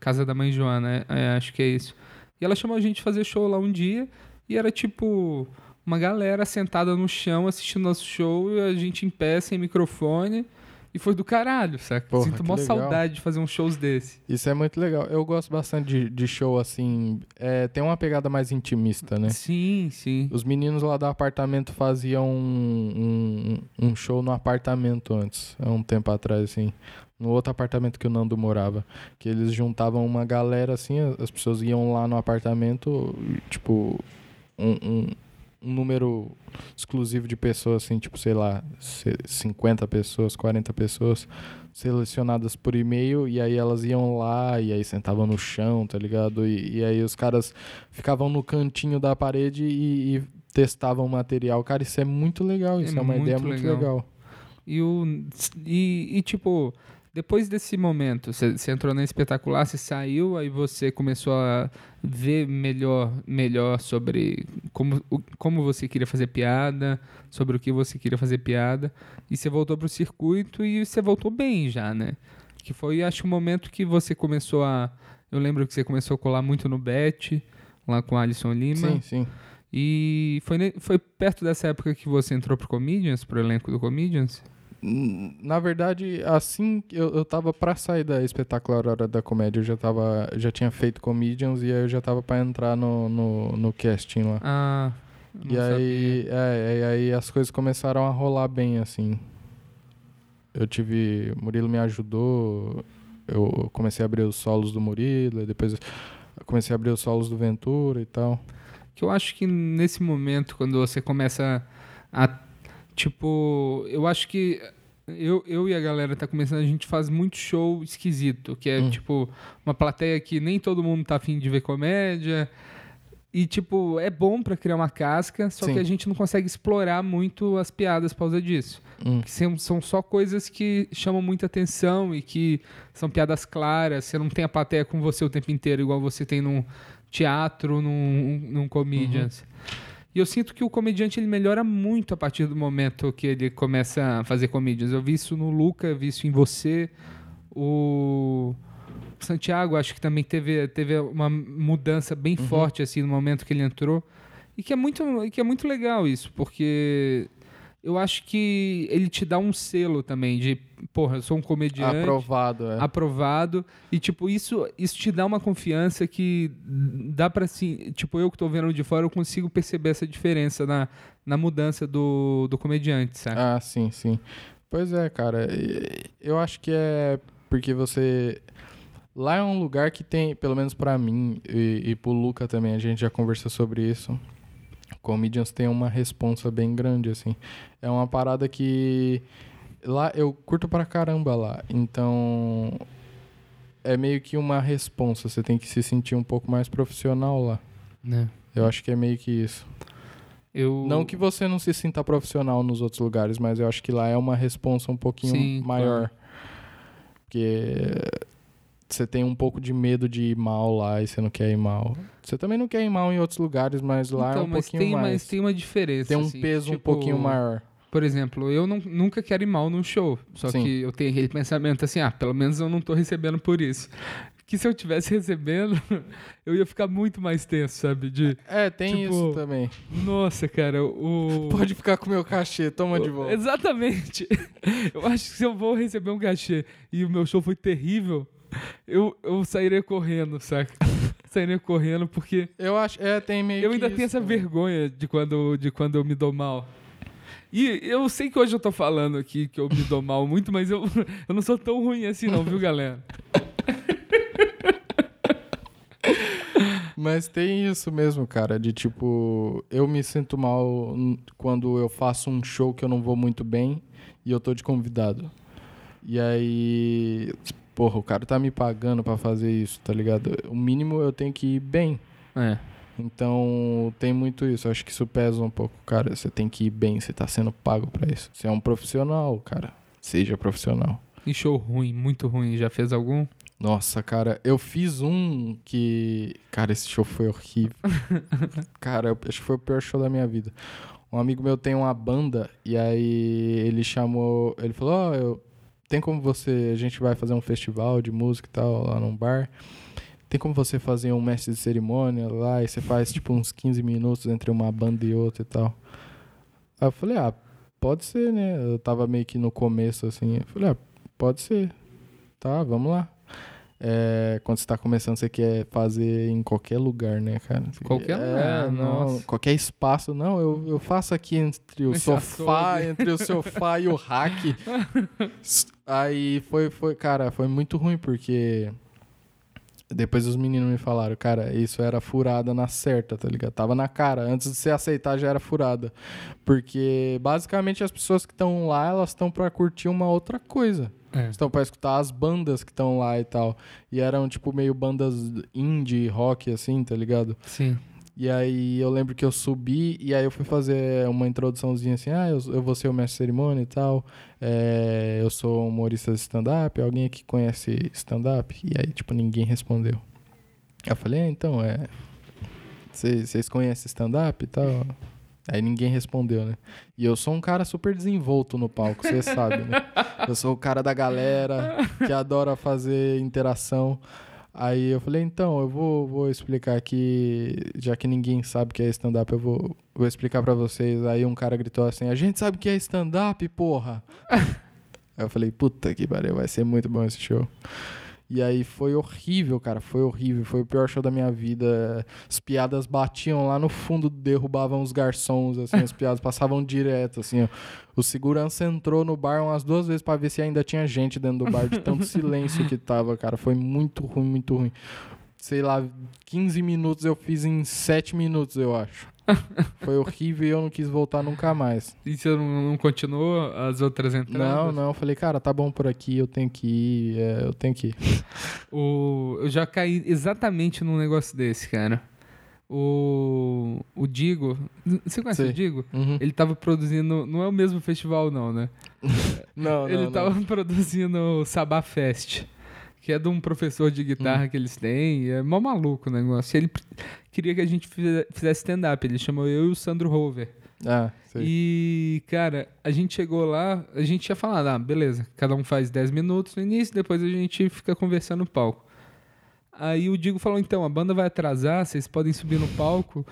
Casa da Mãe Joana, é, é, acho que é isso. E ela chamou a gente fazer show lá um dia e era tipo uma galera sentada no chão assistindo nosso show e a gente em pé sem microfone. E foi do caralho, saca? Porra, Sinto mó legal. saudade de fazer uns shows desse. Isso é muito legal. Eu gosto bastante de, de show, assim. é, tem uma pegada mais intimista, né? Sim, sim. Os meninos lá do apartamento faziam um, um, um show no apartamento antes, há um tempo atrás, assim. No outro apartamento que o Nando morava. Que eles juntavam uma galera, assim, as pessoas iam lá no apartamento, tipo, um, um, um número exclusivo de pessoas, assim, tipo, sei lá, se- 50 pessoas, 40 pessoas, selecionadas por e-mail, e aí elas iam lá, e aí sentavam no chão, tá ligado? E, e aí os caras ficavam no cantinho da parede e, e testavam o material. Cara, isso é muito legal, isso é, uma muito ideia muito legal. legal. E, o, e, e, tipo, depois desse momento, você entrou na espetacular, você saiu, aí você começou a ver melhor, melhor sobre como, o- como você queria fazer piada, sobre o que você queria fazer piada, e você voltou pro circuito e você voltou bem já, né? Que foi, acho, o momento que você começou a. Eu lembro que você começou a colar muito no Bet, lá com Alisson Lima. Sim, sim. E foi, foi perto dessa época que você entrou pro Comedians, pro elenco do Comedians? Na verdade, assim, que eu, eu tava pra sair da espetacular Hora da Comédia, eu já tava, já tinha feito Comedians e aí eu já tava pra entrar no, no, no casting lá. Ah, E aí, é, e aí as coisas começaram a rolar bem, assim. Eu tive. Murilo me ajudou. Eu comecei a abrir os solos do Murilo, e depois comecei a abrir os solos do Ventura e tal. Que eu acho que nesse momento, quando você começa a. Tipo, eu acho que. Eu, eu e a galera tá começando, a gente faz muito show esquisito, que é Hum. tipo uma plateia que nem todo mundo tá afim de ver comédia. E, tipo, é bom pra criar uma casca, só Sim. que a gente não consegue explorar muito as piadas por causa disso. Hum. São, são só coisas que chamam muita atenção e que são piadas claras. Você não tem a plateia com você o tempo inteiro, igual você tem num teatro, num, num comedians. E eu sinto que o comediante ele melhora muito a partir do momento que ele começa a fazer comedians. Eu vi isso no Luca, vi isso em você. O Santiago, acho que também teve, teve uma mudança bem forte assim no momento que ele entrou. E que é muito, que é muito legal isso, porque eu acho que ele te dá um selo também de, porra, eu sou um comediante Aprovado, é. aprovado e tipo isso isso te dá uma confiança que dá pra assim tipo eu que tô vendo de fora eu consigo perceber essa diferença na, na mudança do, do comediante sabe Ah, sim, sim. Pois é, cara. Eu acho que é porque você. Lá é um lugar que tem, pelo menos pra mim e, e pro Luca também, a gente já conversou sobre isso. Comedians tem uma responsa bem grande, assim. É uma parada que. Lá eu curto pra caramba lá. Então. É meio que uma responsa. Você tem que se sentir um pouco mais profissional lá. né Eu acho que é meio que isso. eu Não que você não se sinta profissional nos outros lugares, mas eu acho que lá é uma responsa um pouquinho Sim, maior. Porque você tem um pouco de medo de ir mal lá e você não quer ir mal. Você também não quer ir mal em outros lugares, mas lá então, é um mas pouquinho tem, mais. mas tem uma diferença Tem um assim, peso um tipo, pouquinho maior. por exemplo eu não, nunca quero ir mal num show só Sim. que eu tenho aquele pensamento assim ah pelo menos eu não tô recebendo por isso que se eu tivesse recebendo, eu ia ficar muito mais tenso, sabe? De, É, tem Tipo, isso também. nossa, cara, o. Pode ficar com o meu cachê, toma de volta. Exatamente. Eu acho que se eu vou receber um cachê e o meu show foi terrível, eu, eu sairia correndo, saca? Sairia correndo porque Eu acho, é, tem meio eu ainda isso tenho essa também. vergonha de quando, de quando eu me dou mal. E eu sei que hoje eu tô falando aqui que eu me dou mal muito, mas eu, eu não sou tão ruim assim não, viu, galera? Mas tem isso mesmo, cara, de tipo, eu me sinto mal quando eu faço um show que eu não vou muito bem e eu tô de convidado. E aí, porra, o cara tá me pagando pra fazer isso, tá ligado? O mínimo eu tenho que ir bem. É. Então, tem muito isso. Eu acho que isso pesa um pouco, cara. Você tem que ir bem, você tá sendo pago pra isso. Você é um profissional, cara. Seja profissional. E show ruim, muito ruim. Já fez algum? Nossa, cara, eu fiz um que. Cara, esse show foi horrível. cara, eu acho que foi o pior show da minha vida. Um amigo meu tem uma banda e aí ele chamou. Ele falou: Ó, eu. Tem como você. A gente vai fazer um festival de música e tal lá num bar. Tem como você fazer um mestre de cerimônia lá e você faz tipo uns 15 minutos entre uma banda e outra e tal. Aí eu falei: Ah, pode ser, né? Eu tava meio que no começo assim. Eu falei: Ah, pode ser. Tá, vamos lá. É, quando você tá começando, você quer fazer em qualquer lugar, né, cara? Você- Qualquer é, lugar, não, nossa. Qualquer espaço. Não, eu, eu faço aqui entre o Nesse sofá, açougue. entre o sofá e o rack. Aí foi, foi, cara, foi muito ruim, porque depois os meninos me falaram, cara, isso era furada na certa, tá ligado? Tava na cara. Antes de você aceitar, já era furada. Porque basicamente as pessoas que estão lá, elas estão pra curtir uma outra coisa. É. Estão pra escutar as bandas que estão lá e tal. E eram, tipo, meio bandas indie, rock, assim, tá ligado? Sim. E aí eu lembro que eu subi e aí eu fui fazer uma introduçãozinha assim, ah, eu, eu vou ser o mestre cerimônia e tal. É, eu sou humorista de stand-up, alguém aqui conhece stand-up? E aí, tipo, ninguém respondeu. Eu falei, é, então, é. Vocês conhecem stand-up e tal? Aí ninguém respondeu, né? E eu sou um cara super desenvolto no palco, você sabe, né? Eu sou o cara da galera que adora fazer interação. Aí eu falei, então, eu vou, vou explicar aqui, já que ninguém sabe o que é stand-up, eu vou, vou explicar pra vocês. Aí um cara gritou assim, a gente sabe o que é stand-up, porra! Aí eu falei, puta que pariu, vai ser muito bom esse show. E aí foi horrível, cara, foi horrível, foi o pior show da minha vida. As piadas batiam lá no fundo, derrubavam os garçons, assim, as piadas passavam direto, assim, ó. O segurança entrou no bar umas duas vezes pra ver se ainda tinha gente dentro do bar, de tanto silêncio que tava, cara. Foi muito ruim, muito ruim. Sei lá, 15 minutos eu fiz em 7 minutos, eu acho. Foi horrível e eu não quis voltar nunca mais. E você não, não continuou as outras entradas? Não, não, eu falei, cara, tá bom por aqui, eu tenho que ir, é, eu tenho que ir. O, eu já caí exatamente num negócio desse, cara. O, o Digo. Você conhece Sei. o Digo? Uhum. Ele tava produzindo. Não é o mesmo festival, não, né? Não, Ele não, tava não. produzindo o Sabá Fest. Que é de um professor de Hum. guitarra que eles têm. e É mó maluco o negócio. Ele queria que a gente fize- fizesse stand-up. Ele chamou eu e o Sandro Rover. Ah, sei. E, cara, a gente chegou lá, a gente tinha falado, ah, beleza, cada um faz 10 minutos no início, depois a gente fica conversando no palco. Aí o Digo falou, então, a banda vai atrasar, vocês podem subir no palco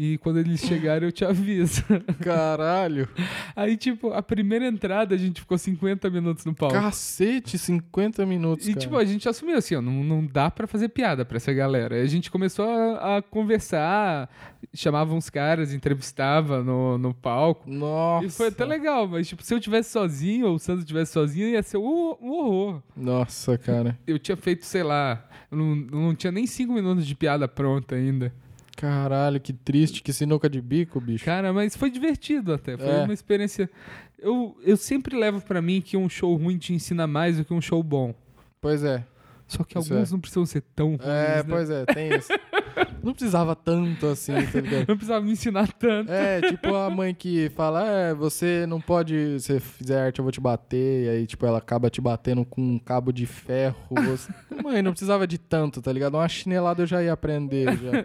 e quando eles chegarem eu te aviso. Caralho. Aí, tipo, a primeira entrada a gente ficou 50 minutos no palco. Cacete, 50 minutos, E, cara. tipo, a gente assumiu assim, ó, não, não dá pra fazer piada pra essa galera. Aí a gente começou a, a conversar, chamava uns caras, entrevistava no, no palco. Nossa. E foi até legal, mas tipo, se eu tivesse sozinho ou o Sandro tivesse sozinho, ia ser um, um horror. Nossa, cara. Eu tinha feito, sei lá, eu não, eu não tinha nem cinco minutos de piada pronta ainda. Caralho, que triste, que sinuca de bico, bicho. Cara, mas foi divertido até. Foi É. uma experiência. Eu, eu sempre levo pra mim que um show ruim te ensina mais do que um show bom. Pois é. Só que Isso alguns é. não precisam ser tão ruins, É, né? pois é, tem isso. Não precisava tanto assim, tá ligado? Não precisava me ensinar tanto. É, tipo a mãe que fala, é, você não pode, se você fizer arte eu vou te bater, e aí, tipo, ela acaba te batendo com um cabo de ferro. Você... Mãe, não precisava de tanto, tá ligado? Uma chinelada eu já ia aprender, já.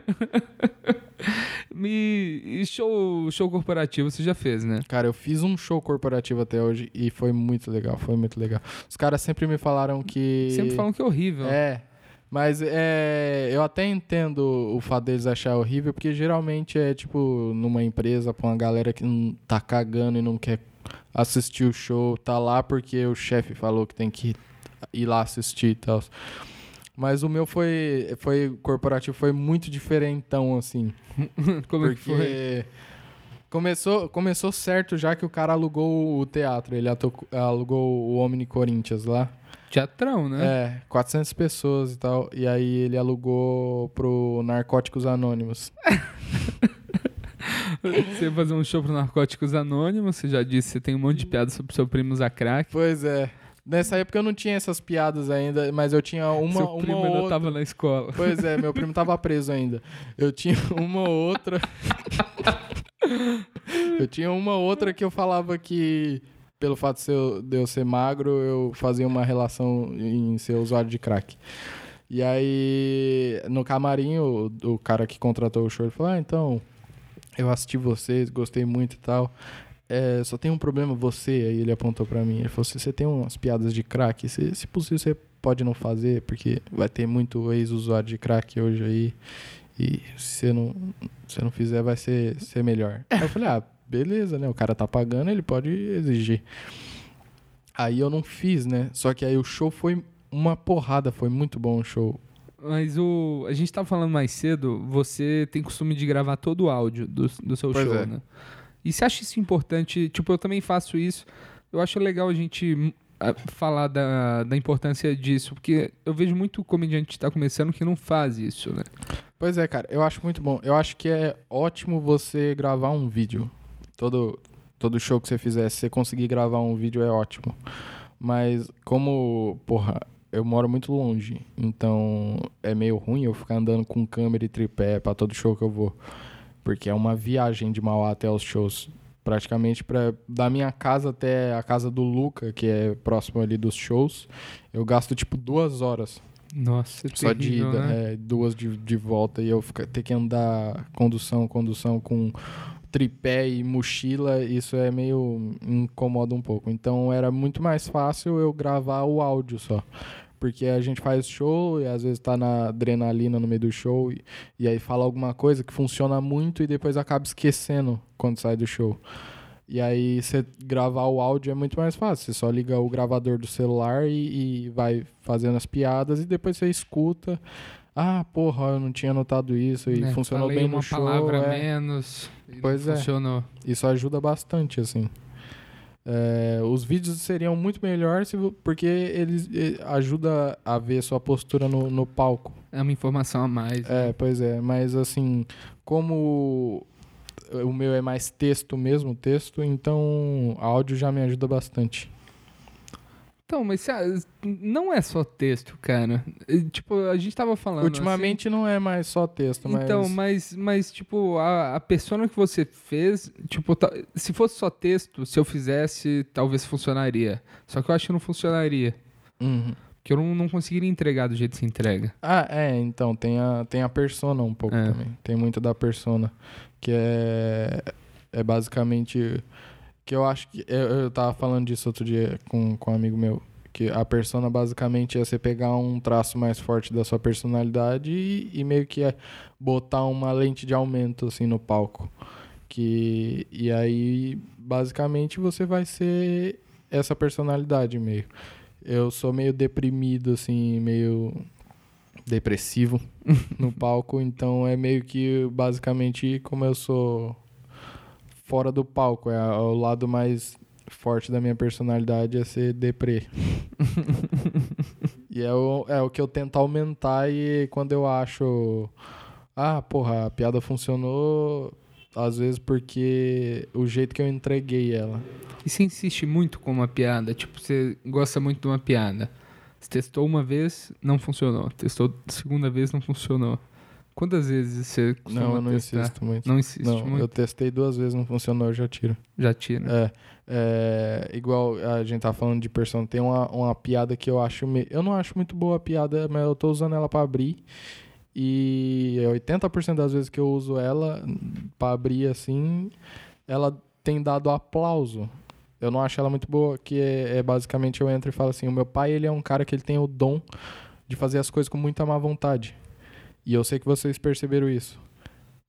Me... E show, show corporativo você já fez, né? Cara, eu fiz um show corporativo até hoje e foi muito legal, foi muito legal. Os caras sempre me falaram que... Sempre falam que é horrível. É, Mas é, eu até entendo o fato deles achar horrível, porque geralmente é tipo numa empresa pra uma galera que não tá cagando e não quer assistir o show, tá lá porque o chefe falou que tem que ir lá assistir e tal. Mas o meu foi, foi corporativo, foi muito diferentão, assim. Como é que foi? Começou, começou certo já que o cara alugou o teatro. Ele alugou o Omni Corinthians lá. Teatrão, né? É, 400 pessoas e tal. E aí ele alugou pro Narcóticos Anônimos. Você ia fazer um show pro Narcóticos Anônimos, você já disse, você tem um monte de piada sobre seu primo crack. Pois é. Nessa época eu não tinha essas piadas ainda, mas eu tinha uma, seu uma primo ou ainda outra. tava na escola. Pois é, meu primo tava preso ainda. Eu tinha uma ou outra. eu tinha uma ou outra que eu falava que, pelo fato de, eu ser magro, eu fazia uma relação em ser usuário de crack. E aí, no camarim, o, o cara que contratou o show, ele falou: Ah, então, eu assisti vocês, gostei muito e tal. É, só tem um problema você, aí ele apontou pra mim. Ele falou assim: você tem umas piadas de crack, se, se possível você pode não fazer, porque vai ter muito ex-usuário de crack hoje aí. E se você não, se não fizer, vai ser, ser melhor. Aí eu falei: ah, beleza, né? O cara tá pagando, ele pode exigir. Aí eu não fiz, né? Só que aí o show foi uma porrada, foi muito bom o show. Mas o. A gente tava falando mais cedo, você tem costume de gravar todo o áudio do, do seu Pois show, é. né? E você acha isso importante? Tipo, eu também faço isso. Eu acho legal a gente hum, falar da, da importância disso, porque eu vejo muito comediante que tá começando que não faz isso, né? Pois é, cara, eu acho muito bom. Eu acho que é ótimo você gravar um vídeo. Todo, todo show que você fizer, se você conseguir gravar um vídeo, é ótimo. Mas como, porra, eu moro muito longe, então é meio ruim eu ficar andando com câmera e tripé pra todo show que eu vou. Porque é uma viagem de Mauá até os shows. Praticamente pra, da minha casa até a casa do Luca, que é próximo ali dos shows, eu gasto tipo duas horas Nossa, é só de terrível, ida, né? é, duas de, de volta e eu ficar, ter que andar condução, condução com tripé e mochila, isso é meio incomoda um pouco. Então era muito mais fácil eu gravar o áudio só. Porque a gente faz show e às vezes tá na adrenalina no meio do show e, e aí fala alguma coisa que funciona muito e depois acaba esquecendo quando sai do show. E aí você gravar o áudio é muito mais fácil. Você só liga o gravador do celular e, e vai fazendo as piadas e depois você escuta. Ah, porra, eu não tinha notado isso e Né, funcionou bem uma no show. palavra é. menos. Pois é. funcionou. Isso ajuda bastante, assim. É, os vídeos seriam muito melhores porque eles eh, ajuda a ver sua postura no, no palco. É uma informação a mais. né? É, pois é. Mas assim, como o meu é mais texto mesmo, texto, então áudio já me ajuda bastante. Então, mas não é só texto, cara. Tipo, a gente tava falando. Ultimamente não é mais só texto, assim, mas. Então, mas, mas tipo, a, a persona que você fez, tipo, se fosse só texto, se eu fizesse, talvez funcionaria. Só que eu acho que não funcionaria. Uhum. Porque eu não, não conseguiria entregar do jeito que se entrega. Ah, é, então, tem a, tem a persona um pouco É. também. Tem muito da persona. Que é, é basicamente. Que eu acho que. Eu, eu tava falando disso outro dia com, com um amigo meu. Que a persona basicamente é você pegar um traço mais forte da sua personalidade e, e meio que é botar uma lente de aumento assim no palco. Que, e aí, basicamente, você vai ser essa personalidade meio. Eu sou meio deprimido, assim, meio depressivo no palco, então é meio que basicamente como eu sou fora do palco, é o lado mais forte da minha personalidade é ser deprê. e é o, é o que eu tento aumentar e quando eu acho ah, porra, a piada funcionou às vezes porque o jeito que eu entreguei ela. E você insiste muito com uma piada, tipo, você gosta muito de uma piada. Você testou uma vez, não funcionou. Testou segunda vez, não funcionou. Quantas vezes você costuma Não, eu não testar? insisto muito. Não insiste Não, muito? eu testei duas vezes, não funcionou, eu já tiro. Já tira. É, é, igual a gente tá falando de persona, tem uma, uma piada que eu acho. Me... Eu não acho muito boa a piada, mas eu tô usando ela pra abrir. E 80% das vezes que eu uso ela pra abrir assim, ela tem dado aplauso. Eu não acho ela muito boa, que é, é basicamente eu entro e falo assim: o meu pai ele é um cara que ele tem o dom de fazer as coisas com muita má vontade. E eu sei que vocês perceberam isso.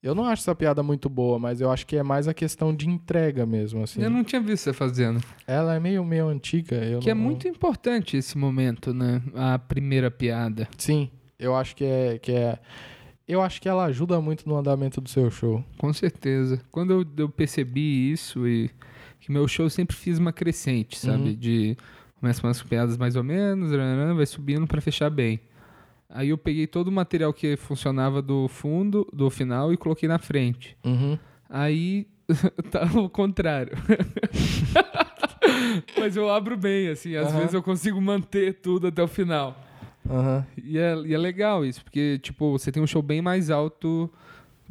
Eu não acho essa piada muito boa, mas eu acho que é mais a questão de entrega mesmo, assim. Eu não tinha visto você fazendo. Ela é meio, meio antiga. Que é não- muito importante esse momento, né? A primeira piada. Sim, eu acho que é, que é... Eu acho que ela ajuda muito no andamento do seu show. Com certeza. Quando eu, eu percebi isso e que meu show eu sempre fiz uma crescente, sabe? Uhum. De começa com umas piadas mais ou menos, vai subindo pra fechar bem. Aí eu peguei todo o material que funcionava do fundo, do final e coloquei na frente. Uhum. Aí tá o contrário. Mas eu abro bem, assim, às Aham. vezes eu consigo manter tudo até o final. Aham. E é, e é legal isso, porque, tipo, você tem um show bem mais alto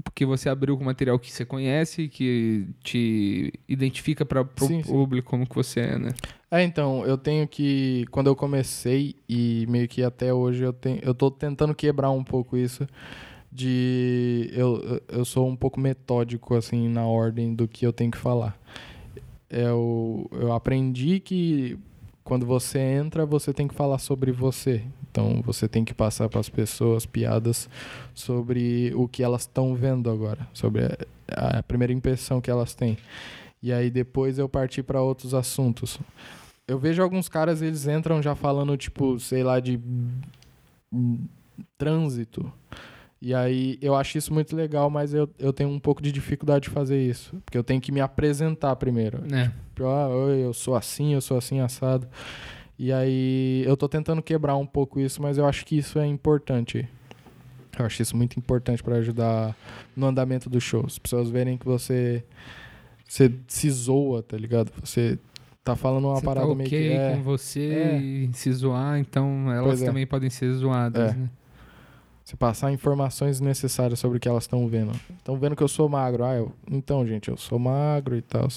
porque você abriu com material que você conhece, que te identifica para o público como que você é, né? É, então, eu tenho que. Quando eu comecei e meio que até hoje eu tenho. Eu tô tentando quebrar um pouco isso. De. Eu, eu- eu sou um pouco metódico, assim, na ordem do que eu tenho que falar. Eu, eu aprendi que quando você entra, você tem que falar sobre você. Então, você tem que passar para as pessoas piadas sobre o que elas estão vendo agora, sobre a, a primeira impressão que elas têm. E aí depois eu parti para outros assuntos. Eu vejo alguns caras, eles entram já falando, tipo, sei lá, de hum, trânsito. E aí eu acho isso muito legal, mas eu, eu tenho um pouco de dificuldade de fazer isso. Porque eu tenho que me apresentar primeiro. É. Tipo, ah, eu sou assim, eu sou assim, assado. E aí eu tô tentando quebrar um pouco isso, mas eu acho que isso é importante. Eu acho isso muito importante para ajudar no andamento do show. As pessoas verem que você, você se zoa, tá ligado? Você tá falando uma você parada tá meio ok que é, com você É. e se zoar, então elas é. também podem ser zoadas, É. né? Você passar informações necessárias sobre o que elas estão vendo. Estão vendo que eu sou magro. Ah, eu, então, gente, eu sou magro e tal.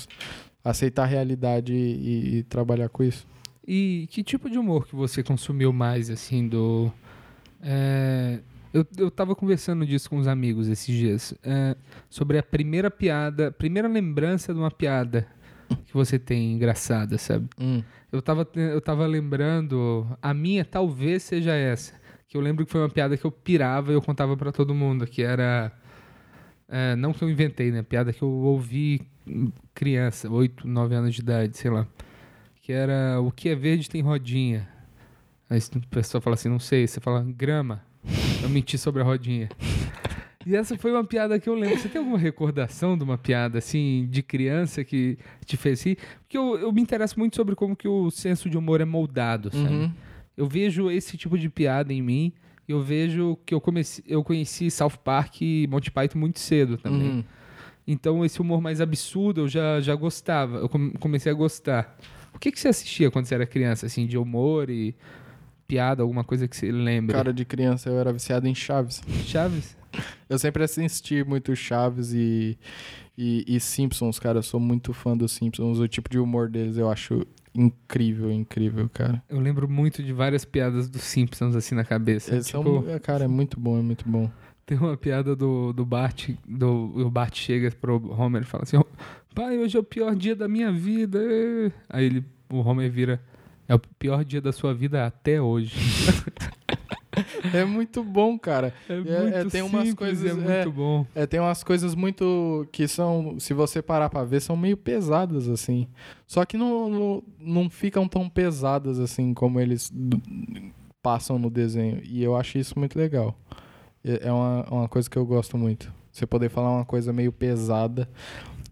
Aceitar a realidade e, e trabalhar com isso. E que tipo de humor que você consumiu mais, assim, do... é, eu, eu tava conversando disso com os amigos esses dias. é, sobre a primeira piada, primeira lembrança de uma piada que você tem engraçada, sabe? Hum. Eu tava, eu tava lembrando, a minha talvez seja essa. Eu lembro que foi uma piada que eu pirava e eu contava pra todo mundo, que era. é, não que eu inventei, né? Piada que eu ouvi criança, 8, 9 anos de idade, sei lá. Que era o que é verde tem rodinha. Aí a pessoa fala assim, não sei. Você fala grama. Eu menti sobre a rodinha. E essa foi uma piada que eu lembro. Você tem alguma recordação de uma piada assim de criança que te fez rir? Porque eu, eu me interesso muito sobre como que o senso de humor é moldado, sabe? Uhum. Eu vejo esse tipo de piada em mim. Eu vejo que eu, comecei, eu conheci South Park e Monty Python muito cedo também. Uhum. Então esse humor mais absurdo eu já, já gostava. Eu come- comecei a gostar. O que, que você assistia quando você era criança, assim, de humor e piada, alguma coisa que você lembra? Cara de criança, eu era viciado em Chaves. Chaves? Eu sempre assisti muito Chaves e, e, e Simpsons, cara. Eu sou muito fã dos Simpsons. O tipo de humor deles eu acho incrível, incrível, cara. Eu lembro muito de várias piadas dos Simpsons assim na cabeça. Eles tipo, são, é, cara, é muito bom, é muito bom. tem uma piada do, do Bart, do, o Bart chega pro Homer e fala assim, pai, hoje é o pior dia da minha vida. ê." Aí ele, o Homer vira, é o pior dia da sua vida até hoje. É muito bom, cara. É, É, muito é, tem umas simples, coisas- é muito é. bom. É, tem umas coisas muito que são, se você parar pra ver, são meio pesadas, assim. Só que não, não, não ficam tão pesadas, assim, como eles passam no desenho. E eu acho isso muito legal. É é uma, uma coisa que eu gosto muito. Você poder falar uma coisa meio pesada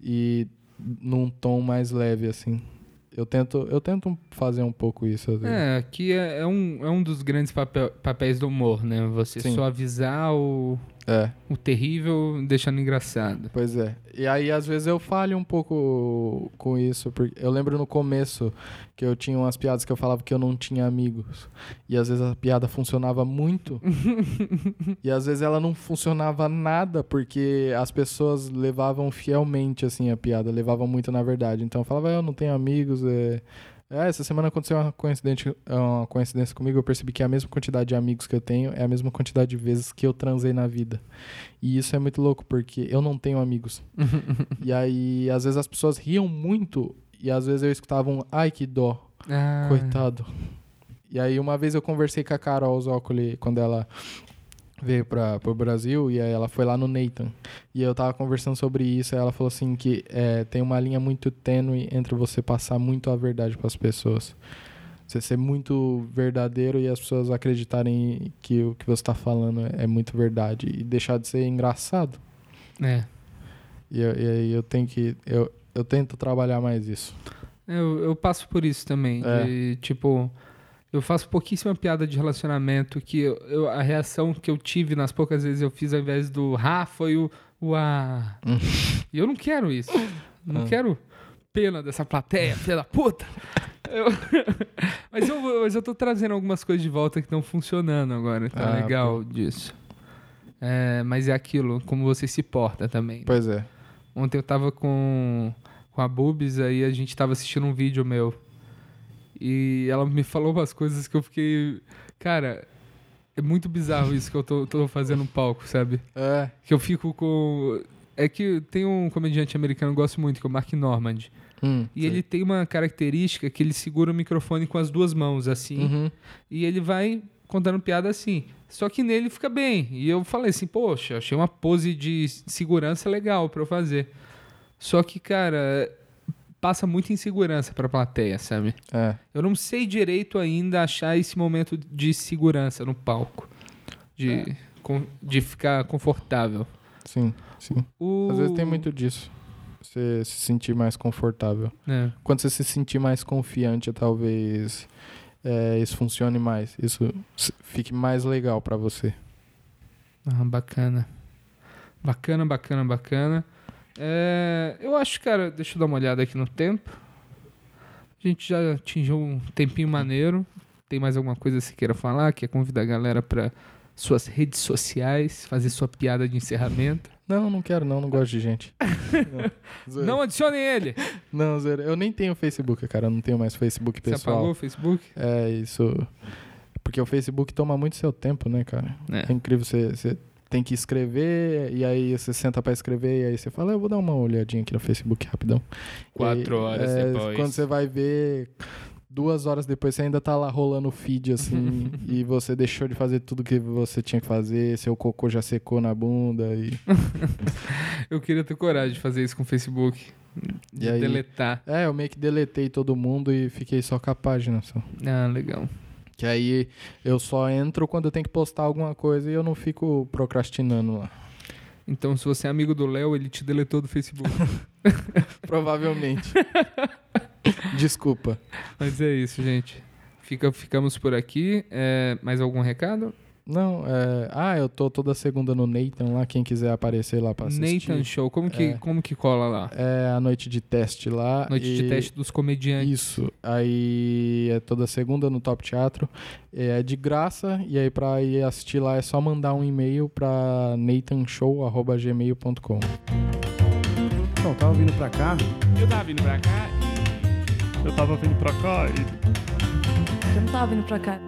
e num tom mais leve, assim. Eu tento, eu tento fazer um pouco isso. É, que é, é um, é um dos grandes papel- papéis do humor, né? Você Sim. suavizar o, é. o terrível deixando engraçado. Pois é. E aí, às vezes, eu falho um pouco com isso. Porque eu lembro no começo que eu tinha umas piadas que eu falava que eu não tinha amigos. E às vezes a piada funcionava muito. e às vezes ela não funcionava nada, porque as pessoas levavam fielmente, assim, a piada. Levavam muito na verdade. Então eu falava, "Ah, eu não tenho amigos. É... É, essa semana aconteceu uma coincidência, uma coincidência comigo. Eu percebi que a mesma quantidade de amigos que eu tenho é a mesma quantidade de vezes que eu transei na vida. E isso é muito louco, porque eu não tenho amigos. e aí, às vezes as pessoas riam muito, e às vezes eu escutava um ai que dó, Ah, coitado. E aí uma vez eu conversei com a Carol Zócoli quando ela veio para o Brasil e aí ela foi lá no Nathan. E eu tava conversando sobre isso e ela falou assim que é, tem uma linha muito tênue entre você passar muito a verdade para as pessoas. Você ser muito verdadeiro e as pessoas acreditarem que o que você está falando é muito verdade e deixar de ser engraçado. É. E, eu- aí eu tenho que eu, eu tento trabalhar mais isso. Eu, eu passo por isso também. É. De, tipo, eu faço pouquíssima piada de relacionamento que eu, eu- a reação que eu tive nas poucas vezes eu fiz ao invés do ha foi o, o ah. e eu não quero isso. Não Ah. quero pena dessa plateia, filha da puta. Eu- mas, eu, mas eu tô trazendo algumas coisas de volta que estão funcionando agora. Tá Ah, legal disso. É, mas é aquilo, como você se porta também. né? Pois é. Ontem eu tava com, com a Bubis, aí a gente tava assistindo um vídeo meu. E ela me falou umas coisas que eu fiquei. Cara, é muito bizarro isso que eu tô, tô fazendo no palco, sabe? É. Que eu fico com. É que tem um comediante americano que eu gosto muito, que é o Mark Normand. Hum, E sei. ele tem uma característica que ele segura o microfone com as duas mãos, assim. Uhum. E ele vai contando piada assim. Só que nele fica bem. E eu falei assim, poxa, achei uma pose de segurança legal pra eu fazer. Só que, cara, passa muita insegurança pra plateia, sabe? É. Eu não sei direito ainda achar esse momento de segurança no palco. De, com- de ficar confortável. Sim, sim. O... Às vezes tem muito disso. Você se sentir mais confortável. É. Quando você se sentir mais confiante, talvez é, isso funcione mais. Isso fique mais legal pra você. Ah, bacana. Bacana, bacana, bacana. É, eu acho, cara, deixa eu dar uma olhada aqui no tempo. A gente já atingiu um tempinho maneiro. Tem mais alguma coisa que você queira falar? Quer convidar a galera para suas redes sociais, fazer sua piada de encerramento? Não, não quero não, não gosto de gente. não. Não adicione ele! Não, zoeira. eu nem tenho Facebook, cara. Eu não tenho mais Facebook Você pessoal. apagou o Facebook? É, isso. Porque o Facebook toma muito seu tempo, né, cara? É, É. incrível. Você, você tem que escrever, e aí você senta pra escrever, e aí você fala, eu vou dar uma olhadinha aqui no Facebook rapidão. Quatro E horas é, depois. Quando você vai ver, duas horas depois, você ainda tá lá rolando o feed, assim, e você deixou de fazer tudo que você tinha que fazer, seu cocô já secou na bunda, e... Eu queria ter coragem de fazer isso com o Facebook. De E aí? deletar. É, eu meio que deletei todo mundo e fiquei só com a página, só. Ah, legal. Que aí eu só entro quando eu tenho que postar alguma coisa e eu não fico procrastinando lá. Então, se você é amigo do Léo, ele te deletou do Facebook. Provavelmente. Desculpa. Mas é isso, gente. Fica, ficamos por aqui. É, mais algum recado? Não, é... Ah, eu tô toda segunda no Nathan lá, quem quiser aparecer lá pra assistir. Nathan Show. Como que, É. como que cola lá? É a noite de teste lá. Noite e- de teste dos comediantes. Isso. Aí é toda segunda no Top Teatro. É de graça. E aí pra ir assistir lá é só mandar um e-mail pra nathanshow.gmail.com. Então, eu tava vindo pra cá, Eu tava vindo pra cá. Eu tava vindo pra cá e. Eu não tava vindo pra cá.